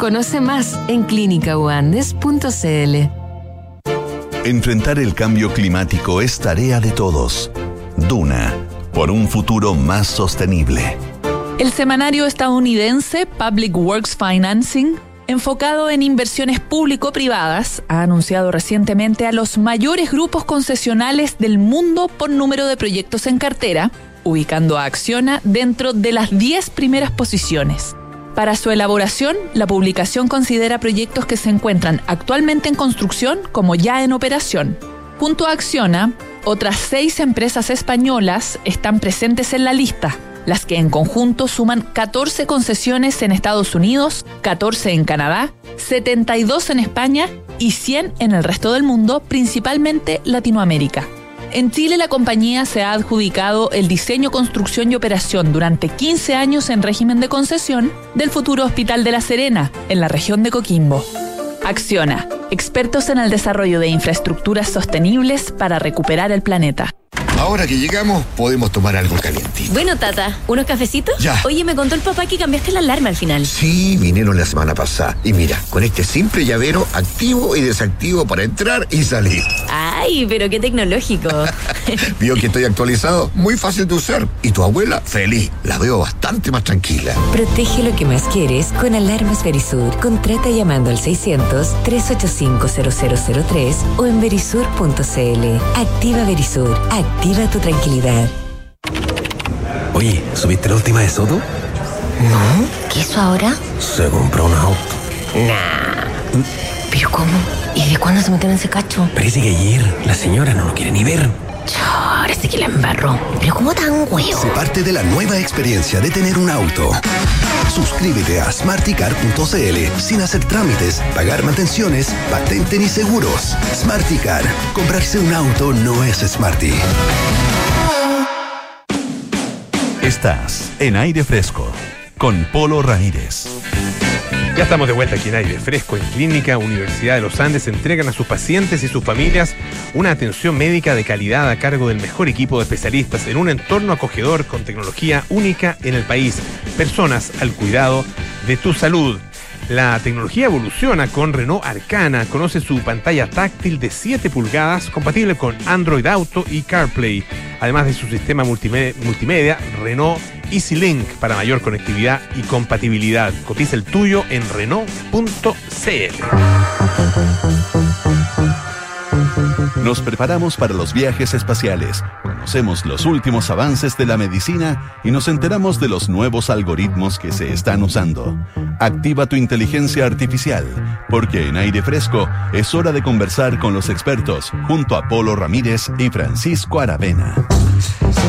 Conoce más en clínicauandes.cl.
Enfrentar el cambio climático es tarea de todos. Duna, por un futuro más sostenible.
El semanario estadounidense Public Works Financing, enfocado en inversiones público-privadas, ha anunciado recientemente a los mayores grupos concesionales del mundo por número de proyectos en cartera, ubicando a Acciona dentro de las 10 primeras posiciones. Para su elaboración, la publicación considera proyectos que se encuentran actualmente en construcción como ya en operación. Junto a Acciona, otras seis empresas españolas están presentes en la lista, las que en conjunto suman 14 concesiones en Estados Unidos, 14 en Canadá, 72 en España y 100 en el resto del mundo, principalmente Latinoamérica. En Chile la compañía se ha adjudicado el diseño, construcción y operación durante 15 años en régimen de concesión del futuro Hospital de La Serena, en la región de Coquimbo. Acciona, expertos en el desarrollo de infraestructuras sostenibles para recuperar el planeta.
Ahora que llegamos, podemos tomar algo calientito.
Bueno, Tata, ¿unos cafecitos?
Ya.
Oye, me contó el papá que cambiaste la alarma al final.
Sí, vinieron la semana pasada. Y mira, con este simple llavero activo y desactivo para entrar y salir.
Ay, pero qué tecnológico.
Vio que estoy actualizado, muy fácil de usar. Y tu abuela, feliz. La veo bastante más tranquila.
Protege lo que más quieres con Alarmas Verisur. Contrata llamando al 600-385-0003 o en verisur.cl. Activa Verisur. Activa tu tranquilidad.
Oye, ¿subiste la última de Soto?
¿Qué eso ahora?
Se compró un auto.
Nah. ¿Pero cómo? ¿Y de cuándo se metieron en ese cacho?
Parece que ayer la señora no lo quiere ni ver.
Ahora sí que la embarró. ¿Pero cómo tan huevo?
Se parte de la nueva experiencia de tener un auto. Suscríbete a smarticar.cl sin hacer trámites, pagar mantenciones, patente ni seguros. Smarticar. Comprarse un auto no es smarty.
Estás en aire fresco con Polo Ramírez.
Ya estamos de vuelta aquí en aire fresco en Clínica Universidad de los Andes. Entregan a sus pacientes y sus familias una atención médica de calidad a cargo del mejor equipo de especialistas en un entorno acogedor con tecnología única en el país. Personas al cuidado de tu salud. La tecnología evoluciona con Renault Arcana. Conoce su pantalla táctil de 7 pulgadas compatible con Android Auto y CarPlay. Además de su sistema multime- multimedia, Renault EasyLink para mayor conectividad y compatibilidad. Cotiza el tuyo en Renault.cl.
Nos preparamos para los viajes espaciales, conocemos los últimos avances de la medicina y nos enteramos de los nuevos algoritmos que se están usando. Activa tu inteligencia artificial, porque en aire fresco es hora de conversar con los expertos junto a Polo Ramírez y Francisco Aravena.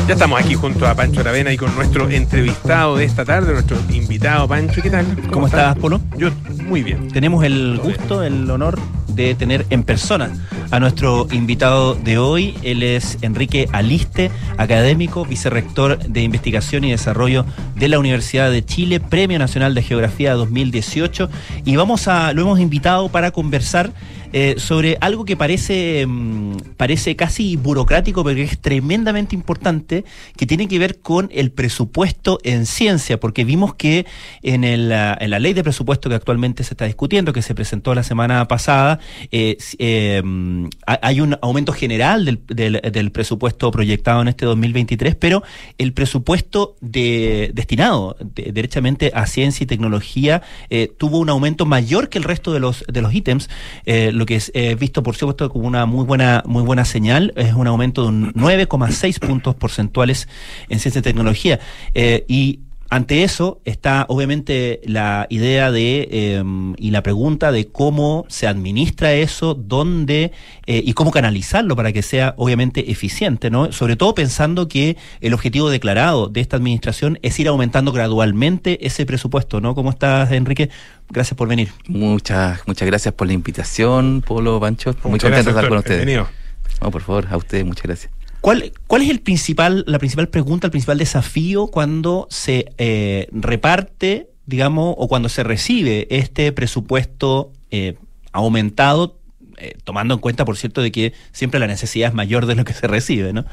Ya estamos aquí junto a Pancho Aravena y con nuestro entrevistado de esta tarde, nuestro invitado Pancho. ¿Qué tal?
¿Cómo estás, Polo?
Yo muy bien.
Tenemos el gusto, el honor de tener en persona a nuestro invitado de hoy. Él es Enrique Aliste, académico, vicerrector de Investigación y Desarrollo de la Universidad de Chile, Premio Nacional de Geografía 2018. Y vamos a, lo hemos invitado para conversar eh, sobre algo que parece, mm, parece casi burocrático, pero que es tremendamente importante, que tiene que ver con el presupuesto en ciencia, porque vimos que en, el, ah, en la ley de presupuesto que actualmente se está discutiendo, que se presentó la semana pasada, eh, eh, mm, ha- hay un aumento general del, del- presupuesto proyectado en este 2023, pero el presupuesto de, destinado de- derechamente a ciencia y tecnología eh, tuvo un aumento mayor que el resto de los, de los ítems, lo que es eh, visto por supuesto como una muy buena, muy buena señal, es un aumento de un 9,6 puntos porcentuales en ciencia y tecnología. Eh, y ante eso está obviamente la idea de eh, y la pregunta de cómo se administra eso, dónde eh, y cómo canalizarlo para que sea obviamente eficiente, ¿no? Sobre todo pensando que el objetivo declarado de esta administración es ir aumentando gradualmente ese presupuesto, ¿no? ¿Cómo estás, Enrique? Gracias por venir.
Muchas, muchas gracias por la invitación, Polo, Pancho. Muy
Muchas
contento de
gracias,
estar con ustedes.
Bienvenido.
No, por favor, a ustedes, muchas gracias.
¿Cuál, ¿Cuál es el principal, la principal pregunta, el principal desafío cuando se eh, reparte, digamos, o cuando se recibe este presupuesto eh, aumentado, eh, tomando en cuenta, por cierto, de que siempre la necesidad es mayor de lo que se recibe, ¿no?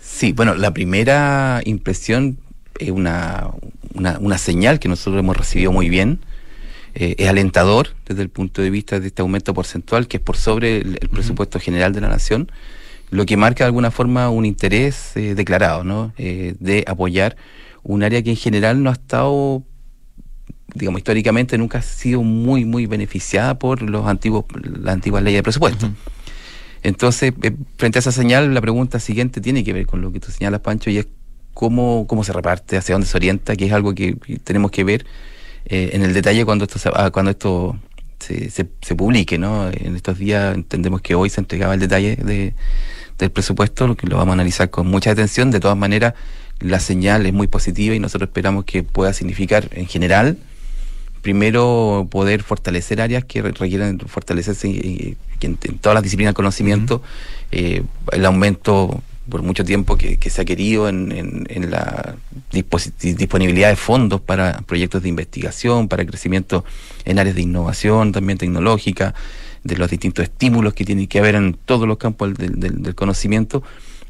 Sí, bueno, la primera impresión es una, una, una señal que nosotros hemos recibido muy bien. Eh, es alentador desde el punto de vista de este aumento porcentual que es por sobre el, el presupuesto general de la nación, lo que marca de alguna forma un interés eh, declarado, ¿no? Eh, de apoyar un área que en general no ha estado digamos, históricamente nunca ha sido muy, muy beneficiada por los antiguos, las antiguas leyes de presupuesto. Entonces, eh, frente a esa señal, la pregunta siguiente tiene que ver con lo que tú señalas, Pancho, y es cómo, cómo se reparte, hacia dónde se orienta, que es algo que que tenemos que ver eh, en el detalle cuando esto se, ah, cuando esto se, se, se publique, ¿no? En estos días entendemos que hoy se entregaba el detalle de, del presupuesto, lo que lo vamos a analizar con mucha atención. De todas maneras, la señal es muy positiva y nosotros esperamos que pueda significar en general primero poder fortalecer áreas que re- requieren fortalecerse eh, que en, en todas las disciplinas del conocimiento, eh, el aumento por mucho tiempo que, que se ha querido en, en- en la disponibilidad de fondos para proyectos de investigación, para crecimiento en áreas de innovación también tecnológica, de los distintos estímulos que tiene que haber en todos los campos del, del- del conocimiento.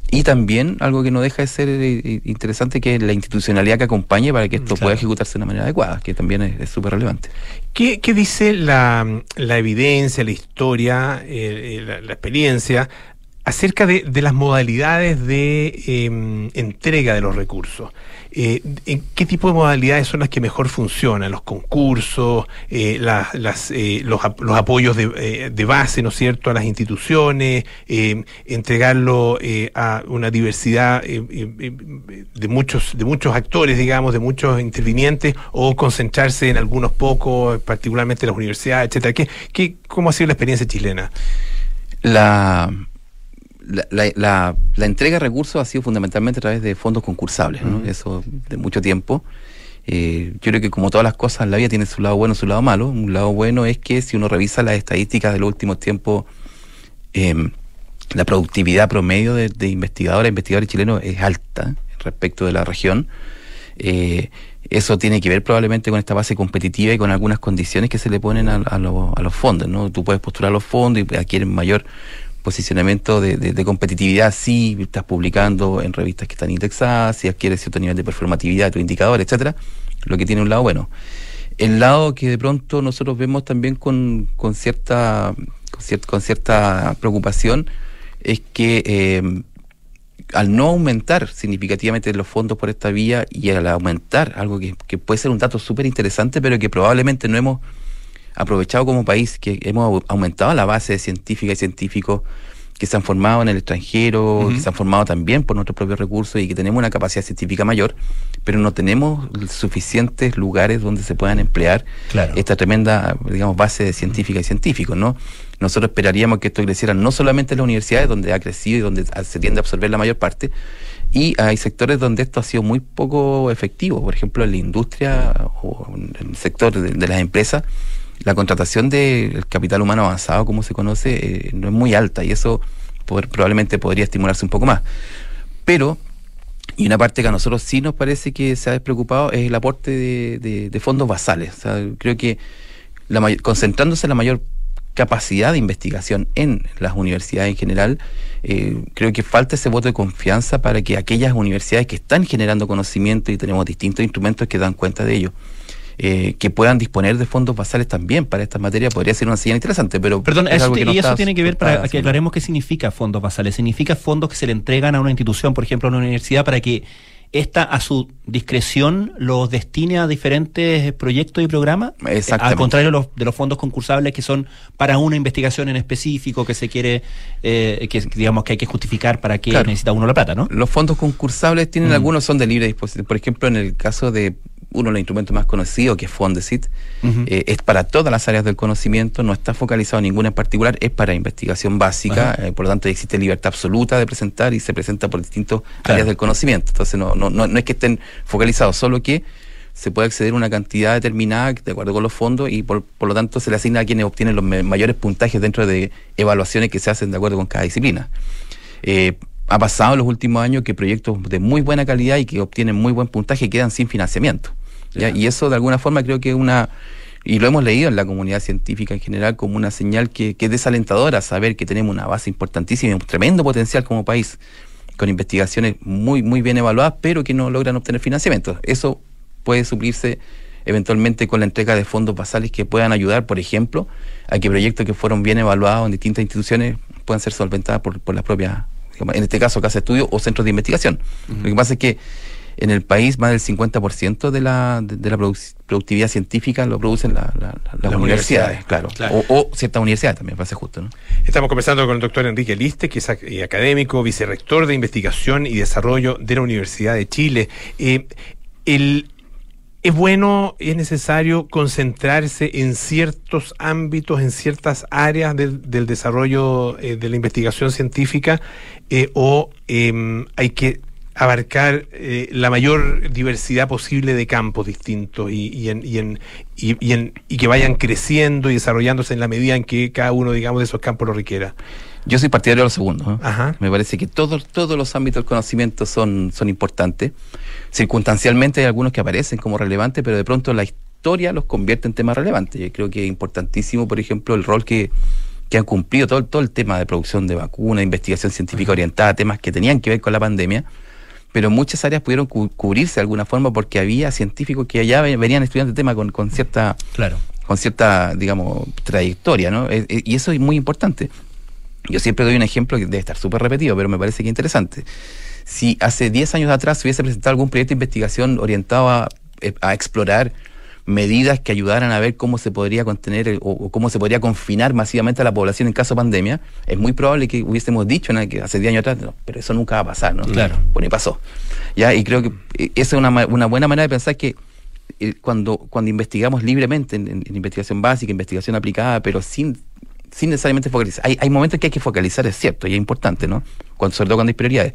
Y también algo que no deja de ser eh, interesante, que es la institucionalidad que acompañe para que esto pueda ejecutarse de una manera adecuada, que también es es súper relevante.
¿Qué, qué dice la, la evidencia, la historia, eh, eh, la, la experiencia acerca de, las modalidades de eh, entrega de los recursos? eh, ¿en qué tipo de modalidades son las que mejor funcionan? Los concursos, eh, eh, los, ap- los apoyos de, base, ¿no es cierto?, a las instituciones, eh, entregarlo a una diversidad eh, de muchos de muchos actores, digamos, de muchos intervinientes, o concentrarse en algunos pocos, particularmente las universidades, etcétera. ¿Qué, qué, ¿Cómo ha sido la experiencia chilena?
La, la, la- la- la entrega de recursos ha sido fundamentalmente a través de fondos concursables, ¿no? Eso de mucho tiempo. Eh, yo creo que como todas las cosas, la vida tiene su lado bueno y su lado malo. Un lado bueno es que si uno revisa las estadísticas de los últimos tiempos, eh, la productividad promedio de, de investigadoras e investigadores chilenos es alta respecto de la región. Eh, eso tiene que ver probablemente con esta base competitiva y con algunas condiciones que se le ponen a, a lo- a los fondos. ¿no? Tú puedes postular los fondos y adquieren mayor posicionamiento de, competitividad si estás publicando en revistas que están indexadas, si adquieres cierto nivel de performatividad tu indicador, etcétera, lo que tiene un lado bueno. El lado que de pronto nosotros vemos también con, con cierta con, cier- con cierta preocupación es que eh, al no aumentar significativamente los fondos por esta vía y al aumentar algo que, que puede ser un dato súper interesante, pero que probablemente no hemos aprovechado como país, que hemos au- aumentado la base de científicas y científicos que se han formado en el extranjero, que se han formado también por nuestros propios recursos y que tenemos una capacidad científica mayor, pero no tenemos suficientes lugares donde se puedan emplear
Claro.
esta tremenda, digamos, base de científicas y científicos, ¿no? Nosotros esperaríamos que esto creciera no solamente en las universidades, donde ha crecido y donde se tiende a absorber la mayor parte, y hay sectores donde esto ha sido muy poco efectivo, por ejemplo, en la industria o en el sector de, de las empresas, la contratación del capital humano avanzado, como se conoce, eh, no es muy alta y eso probablemente podría estimularse un poco más. Pero, y una parte que a nosotros sí nos parece que se ha despreocupado es el aporte de, fondos basales. O sea, creo que concentrándose en la mayor capacidad de investigación en las universidades en general, eh, creo que falta ese voto de confianza para que aquellas universidades que están generando conocimiento y tenemos distintos instrumentos que dan cuenta de ello, eh, que puedan disponer de fondos basales también para estas materias, podría ser una señal interesante, pero
Perdón,
es
eso
que no
y eso tiene que ver para que aclaremos qué significa fondos basales. Significa fondos que se le entregan a una institución, por ejemplo, a una universidad, para que ésta a su discreción los destine a diferentes proyectos y programas. Al contrario de los, de los fondos concursables que son para una investigación en específico que se quiere, eh, que digamos que hay que justificar para qué
Claro.
necesita uno la plata, ¿no?
Los fondos concursables tienen
Mm.
algunos son de libre disposición. Por ejemplo, en el caso de uno de los instrumentos más conocidos, que es Fondesit,
Ujú.
eh, es para todas las áreas del conocimiento, no está focalizado en ninguna en particular, es para investigación básica, eh, por lo tanto existe libertad absoluta de presentar y se presenta por distintas
Claro.
áreas del conocimiento. Entonces no, no, no, no es que estén focalizados, solo que se puede acceder a una cantidad determinada de acuerdo con los fondos y por, por lo tanto se le asigna a quienes obtienen los mayores puntajes dentro de evaluaciones que se hacen de acuerdo con cada disciplina. Eh, ha pasado en los últimos años que proyectos de muy buena calidad y que obtienen muy buen puntaje quedan sin financiamiento. ¿ya? Y eso de alguna forma creo que es una, y lo hemos leído en la comunidad científica en general como una señal que, que es desalentadora saber que tenemos una base importantísima y un tremendo potencial como país con investigaciones muy, muy bien evaluadas, pero que no logran obtener financiamiento. Eso puede suplirse eventualmente con la entrega de fondos basales que puedan ayudar, por ejemplo, a que proyectos que fueron bien evaluados en distintas instituciones puedan ser solventados por, por las propias, en este caso, casas de estudio o centros de investigación. Lo que pasa es que en el país más del 50% de la, de, de la produc- productividad científica lo producen la- la- la- las
Las
universidades,
universidades,
claro.
claro.
O, o ciertas universidades también, para ser justo. ¿no?
Estamos conversando con el doctor Enrique Liste, que es eh, académico, vicerrector de investigación y desarrollo de la Universidad de Chile. Eh, el, ¿Es bueno, es necesario concentrarse en ciertos ámbitos, en ciertas áreas del, del desarrollo eh, de la investigación científica eh, o em, hay que abarcar eh, la mayor diversidad posible de campos distintos y, y, en, y, en, y, y en- y que vayan creciendo y desarrollándose en la medida en que cada uno, digamos, de esos campos lo requiera?
Yo soy partidario de lo segundo.
Ajá.
Me parece que todos, todos los ámbitos del conocimiento son, son importantes. Circunstancialmente hay algunos que aparecen como relevantes, pero de pronto la historia los convierte en temas relevantes. Yo creo que es importantísimo, por ejemplo, el rol que, que han cumplido todo, el- todo el tema de producción de vacunas, investigación científica orientada, temas que tenían que ver con la pandemia, pero muchas áreas pudieron cu- cubrirse de alguna forma porque había científicos que allá ve- venían estudiando el tema con, con cierta
Claro.
con cierta, digamos, trayectoria, ¿no? Eh, eh, y eso es muy importante. Yo siempre doy un ejemplo que debe estar súper repetido, pero me parece que es interesante. Si hace 10 años atrás se hubiese presentado algún proyecto de investigación orientado a, eh, a explorar medidas que ayudaran a ver cómo se podría contener eh, o, o cómo se podría confinar masivamente a la población en caso de pandemia, es muy probable que hubiésemos dicho ¿no? que hace 10 años atrás, no, pero eso nunca va a pasar, ¿no?
Claro.
Bueno, y pasó. ¿Ya? Y creo que eh, esa es una, una buena manera de pensar que eh, cuando, cuando investigamos libremente en, en- en investigación básica, investigación aplicada, pero sin, sin necesariamente focalizar. Hay, hay momentos que hay que focalizar, es cierto, y es importante, ¿no? Cuando, sobre todo cuando hay prioridades.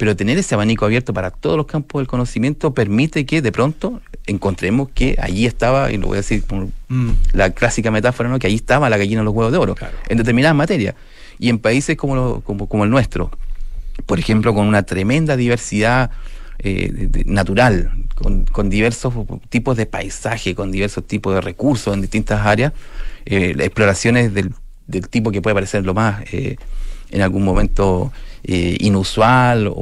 Pero tener ese abanico abierto para todos los campos del conocimiento permite que de pronto encontremos que allí estaba, y lo voy a decir como la clásica metáfora, ¿no? Que allí estaba la gallina de los huevos de oro, en determinadas materias. Y en países como, lo- como, como el nuestro, por ejemplo, con una tremenda diversidad eh, de- natural, con, con diversos tipos de paisaje, con diversos tipos de recursos en distintas áreas, eh, exploraciones del, del tipo que puede parecer lo más eh, en algún momento eh, inusual o,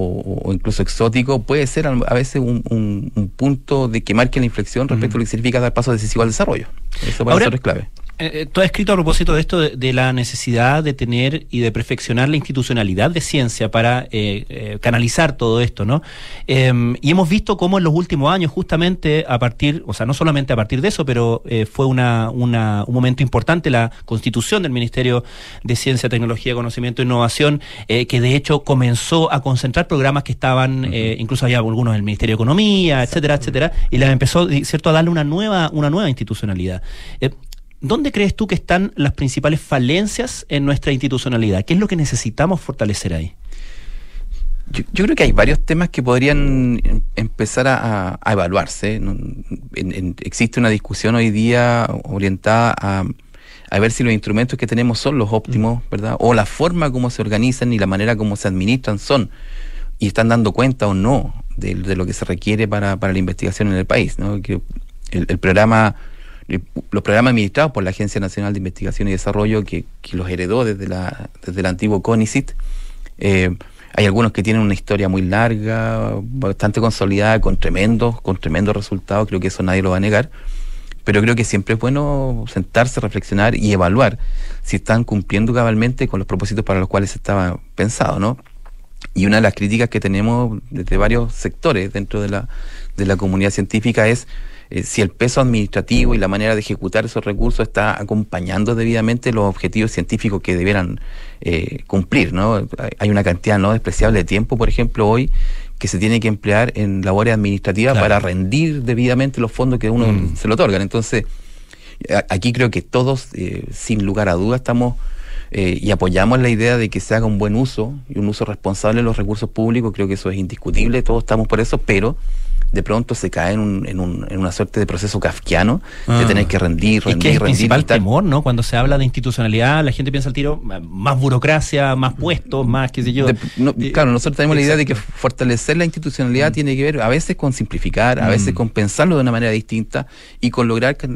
o incluso exótico, puede ser a veces un, un- un punto de que marque la inflexión respecto a lo que significa dar paso decisivo al desarrollo. Eso para
Ahora-
nosotros es clave.
Eh, eh, tú has escrito a propósito de esto, de, de la necesidad de tener y de perfeccionar la institucionalidad de ciencia para eh, eh, canalizar todo esto, ¿no? Em, y hemos visto cómo en los últimos años, justamente a partir, o sea, no solamente a partir de eso, pero eh, fue una, una- un momento importante la constitución del Ministerio de Ciencia, Tecnología, Conocimiento e Innovación, que de hecho comenzó a concentrar programas que estaban, eh, incluso había algunos en el Ministerio de Economía, etcétera, etcétera, y les empezó, ¿cierto?, a darle una nueva, una nueva institucionalidad. ¿Dónde crees tú que están las principales falencias en nuestra institucionalidad? ¿Qué es lo que necesitamos fortalecer ahí?
Yo, yo creo que hay varios temas que podrían em- empezar a, evaluarse. ¿no? En- en- existe una discusión hoy día orientada a, a ver si los instrumentos que tenemos son los óptimos, ¿verdad? O la forma como se organizan y la manera como se administran son y están dando cuenta o no de, de lo que se requiere para, para la investigación en el país. ¿no? Que el, el programa, los programas administrados por la Agencia Nacional de Investigación y Desarrollo, que, los heredó desde, la, desde el antiguo CONICIT, eh, hay algunos que tienen una historia muy larga, bastante consolidada, con tremendos, con tremendos resultados, creo que eso nadie lo va a negar. Pero creo que siempre es bueno sentarse, reflexionar y evaluar si están cumpliendo cabalmente con los propósitos para los cuales estaba pensado, ¿no? Y una de las críticas que tenemos desde varios sectores dentro de la, de la comunidad científica es eh, si el peso administrativo y la manera de ejecutar esos recursos está acompañando debidamente los objetivos científicos que debieran eh, cumplir, ¿no? Hay- una cantidad no despreciable de tiempo, por ejemplo, hoy que se tiene que emplear en labores administrativas
Claro.
para rendir debidamente los fondos que uno
Mm.
se le otorgan. Entonces, aquí creo que todos, eh, sin lugar a dudas, estamos eh, y apoyamos la idea de que se haga un buen uso y un uso responsable de los recursos públicos. Creo que eso es indiscutible, todos estamos por eso, pero de pronto se cae en, un- en, un- en una suerte de proceso kafkiano de
Ah.
tener que rendir,
Es que
rendir,
es el
rendir.
principal temor, ¿no? Cuando se habla de institucionalidad, la gente piensa al tiro, eh, más burocracia, más puestos, más qué sé yo.
De- no,
Eh,
claro, nosotros tenemos la idea de que fortalecer la institucionalidad tiene que ver a veces con simplificar, a veces
Mm.
con pensarlo de una manera distinta y con lograr que-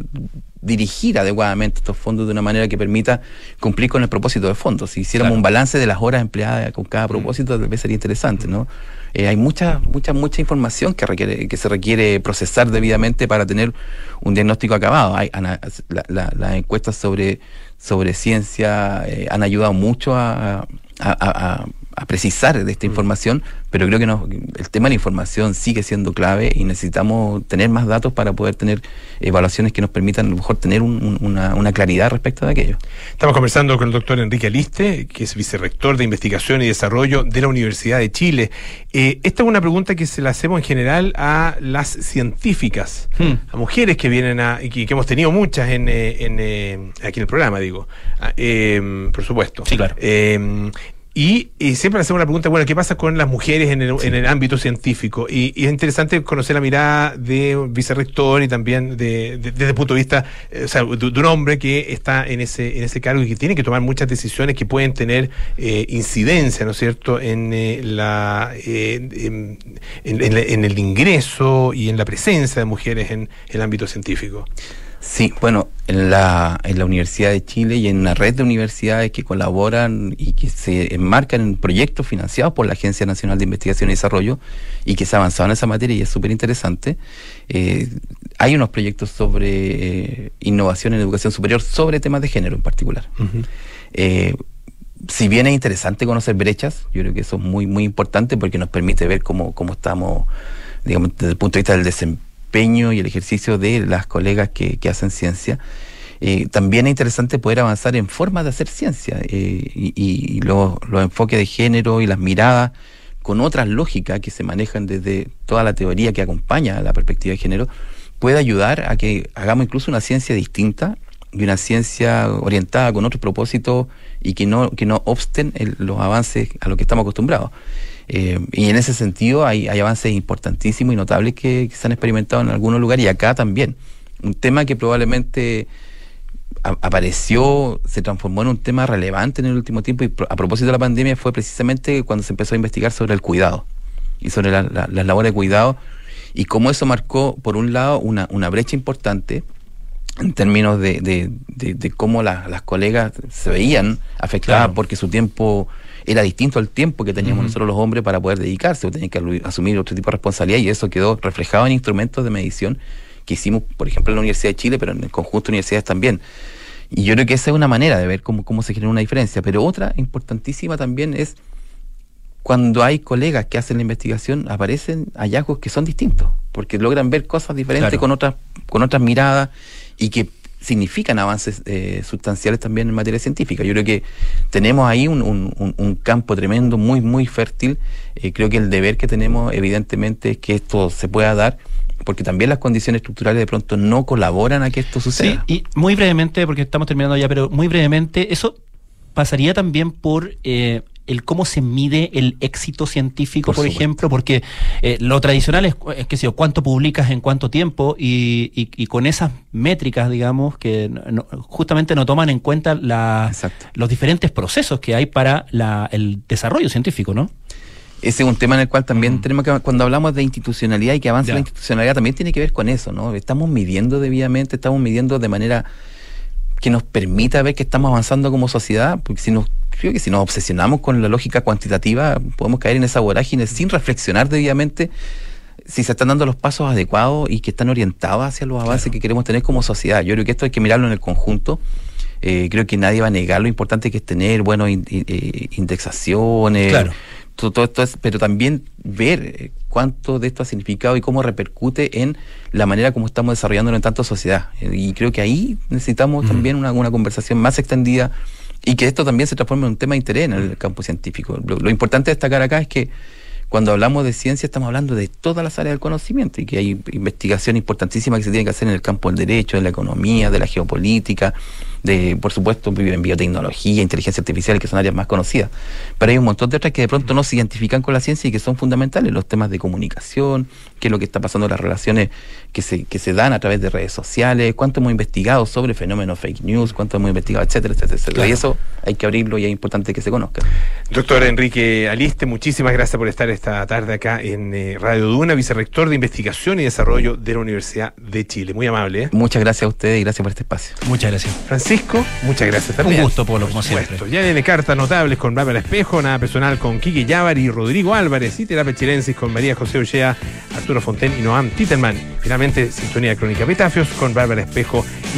dirigir adecuadamente estos fondos de una manera que permita cumplir con el propósito de fondos. Si hiciéramos
Claro.
un balance de las horas empleadas con cada propósito, tal vez sería interesante, ¿no? Eh, hay mucha, mucha, mucha información que requiere, que se requiere procesar debidamente para tener un diagnóstico acabado. Hay, ana- la- la- las encuestas sobre, sobre ciencia eh, han ayudado mucho a, a- a- a- a precisar de esta información, pero creo que no, el tema de la información sigue siendo clave y necesitamos tener más datos para poder tener evaluaciones que nos permitan a lo mejor tener un- un- una, una claridad respecto de aquello.
Estamos conversando con el doctor Enrique Aliste, que es vicerrector de Investigación y Desarrollo de la Universidad de Chile. Eh, esta es una pregunta que se la hacemos en general a las científicas,
Hmm.
a mujeres que vienen a, y que, que hemos tenido muchas en, eh, en, eh, aquí en el programa, digo, Ah, eh, por supuesto.
Sí, claro.
Eh, y, y siempre le hacemos la pregunta, bueno, ¿qué pasa con las mujeres en el, en el ámbito científico? Y, y es interesante conocer la mirada de un vicerrector y también de, de- desde el punto de vista, eh, o sea, de, de un hombre que está en ese, en ese cargo y que tiene que tomar muchas decisiones que pueden tener eh, incidencia, ¿no es cierto?, en, eh, la, eh, en, en- en la- en el ingreso y en la presencia de mujeres en el ámbito científico.
Sí, bueno, en la, en la Universidad de Chile y en una red de universidades que colaboran y que se enmarcan en proyectos financiados por la Agencia Nacional de Investigación y Desarrollo y que se ha avanzado en esa materia y es súper interesante. Eh, hay unos proyectos sobre eh, innovación en educación superior sobre temas de género en particular. Eh, si bien es interesante conocer brechas, yo creo que eso es muy, muy importante porque nos permite ver cómo, cómo estamos, digamos, desde el punto de vista del desempeño y el ejercicio de las colegas que, hacen ciencia. Eh, también es interesante poder avanzar en formas de hacer ciencia eh, y, y los, los enfoques de género y las miradas con otras lógicas que se manejan desde toda la teoría que acompaña a la perspectiva de género, puede ayudar a que hagamos incluso una ciencia distinta y una ciencia orientada con otros propósitos y que no, que no obsten el- los avances a los que estamos acostumbrados. Eh, y en ese sentido hay, hay avances importantísimos y notables que, que se han experimentado en algunos lugares y acá también. Un tema que probablemente a- apareció, se transformó en un tema relevante en el último tiempo y a propósito de la pandemia fue precisamente cuando se empezó a investigar sobre el cuidado y sobre la- la- las labores de cuidado y cómo eso marcó, por un lado, una, una brecha importante en términos de, de- de- de cómo la- las colegas se veían afectadas
Claro.
porque su tiempo era distinto al tiempo que teníamos nosotros los hombres para poder dedicarse, o tenían que asumir otro tipo de responsabilidad y eso quedó reflejado en instrumentos de medición que hicimos, por ejemplo, en la Universidad de Chile, pero en el conjunto de universidades también. Y yo creo que esa es una manera de ver cómo, cómo se genera una diferencia. Pero otra importantísima también es cuando hay colegas que hacen la investigación, aparecen hallazgos que son distintos, porque logran ver cosas diferentes
Claro.
con otras, con otras miradas y que significan avances eh, sustanciales también en materia científica. Yo creo que tenemos ahí un, un- campo tremendo, muy, muy fértil. Eh, creo que el deber que tenemos, evidentemente, es que esto se pueda dar, porque también las condiciones estructurales de pronto no colaboran a que esto
Sí,
suceda.
y muy brevemente, porque estamos terminando ya, pero muy brevemente, eso pasaría también por eh, el cómo se mide el éxito científico,
Por
ejemplo, porque eh, lo tradicional es, es que sé yo, cuánto publicas en cuánto tiempo y, y- y con esas métricas, digamos, que no- justamente no toman en cuenta la, los diferentes procesos que hay para la- el desarrollo científico, ¿no?
Ese es un tema en el cual también tenemos que, cuando hablamos de institucionalidad y que avance
Ya.
la institucionalidad, también tiene que ver con eso, ¿no? Estamos midiendo debidamente, estamos midiendo de manera que nos permita ver que estamos avanzando como sociedad, porque si nos, creo que si nos obsesionamos con la lógica cuantitativa, podemos caer en esa vorágine sin reflexionar debidamente si se están dando los pasos adecuados y que están orientados hacia los avances que queremos tener como sociedad. Yo creo que esto hay que mirarlo en el conjunto. Eh, creo que nadie va a negar lo importante que es tener, bueno, in- in- eh, indexaciones,
Claro.
Todo, todo esto es, pero también ver eh, cuánto de esto ha significado y cómo repercute en la manera como estamos desarrollándolo en tanto sociedad. Eh, y creo que ahí necesitamos también una, una conversación más extendida y que esto también se transforme en un tema de interés en el campo científico. Lo, lo importante destacar acá es que cuando hablamos de ciencia estamos hablando de todas las áreas del conocimiento y que hay investigación importantísima que se tiene que hacer en el campo del derecho, de la economía, de la geopolítica, de, por supuesto, en biotecnología, inteligencia artificial, que son áreas más conocidas. Pero hay un montón de otras que de pronto no se identifican con la ciencia y que son fundamentales, los temas de comunicación, qué es lo que está pasando en las relaciones que se, que se dan a través de redes sociales, cuánto hemos investigado sobre fenómenos fake news, cuánto hemos investigado, etcétera, etcétera, etcétera.
Claro.
Y eso hay que abrirlo y es importante que se conozca.
Doctor Enrique Aliste, muchísimas gracias por estar esta tarde acá en eh, Radio Duna, vicerrector de Investigación y Desarrollo de la Universidad de Chile. Muy amable. ¿eh?
Muchas gracias a ustedes y gracias por este espacio.
Muchas gracias.
Francisco, muchas gracias también.
Un gusto, Polo, como siempre.
Ya viene cartas notables con Bárbara Espejo, nada personal con Kiki Yavar y Rodrigo Álvarez y terapia chilensis con María José Ullea, Arturo Fonten y Noam Titelman. Finalmente, sintonía crónica Petafios con Bárbara Espejo y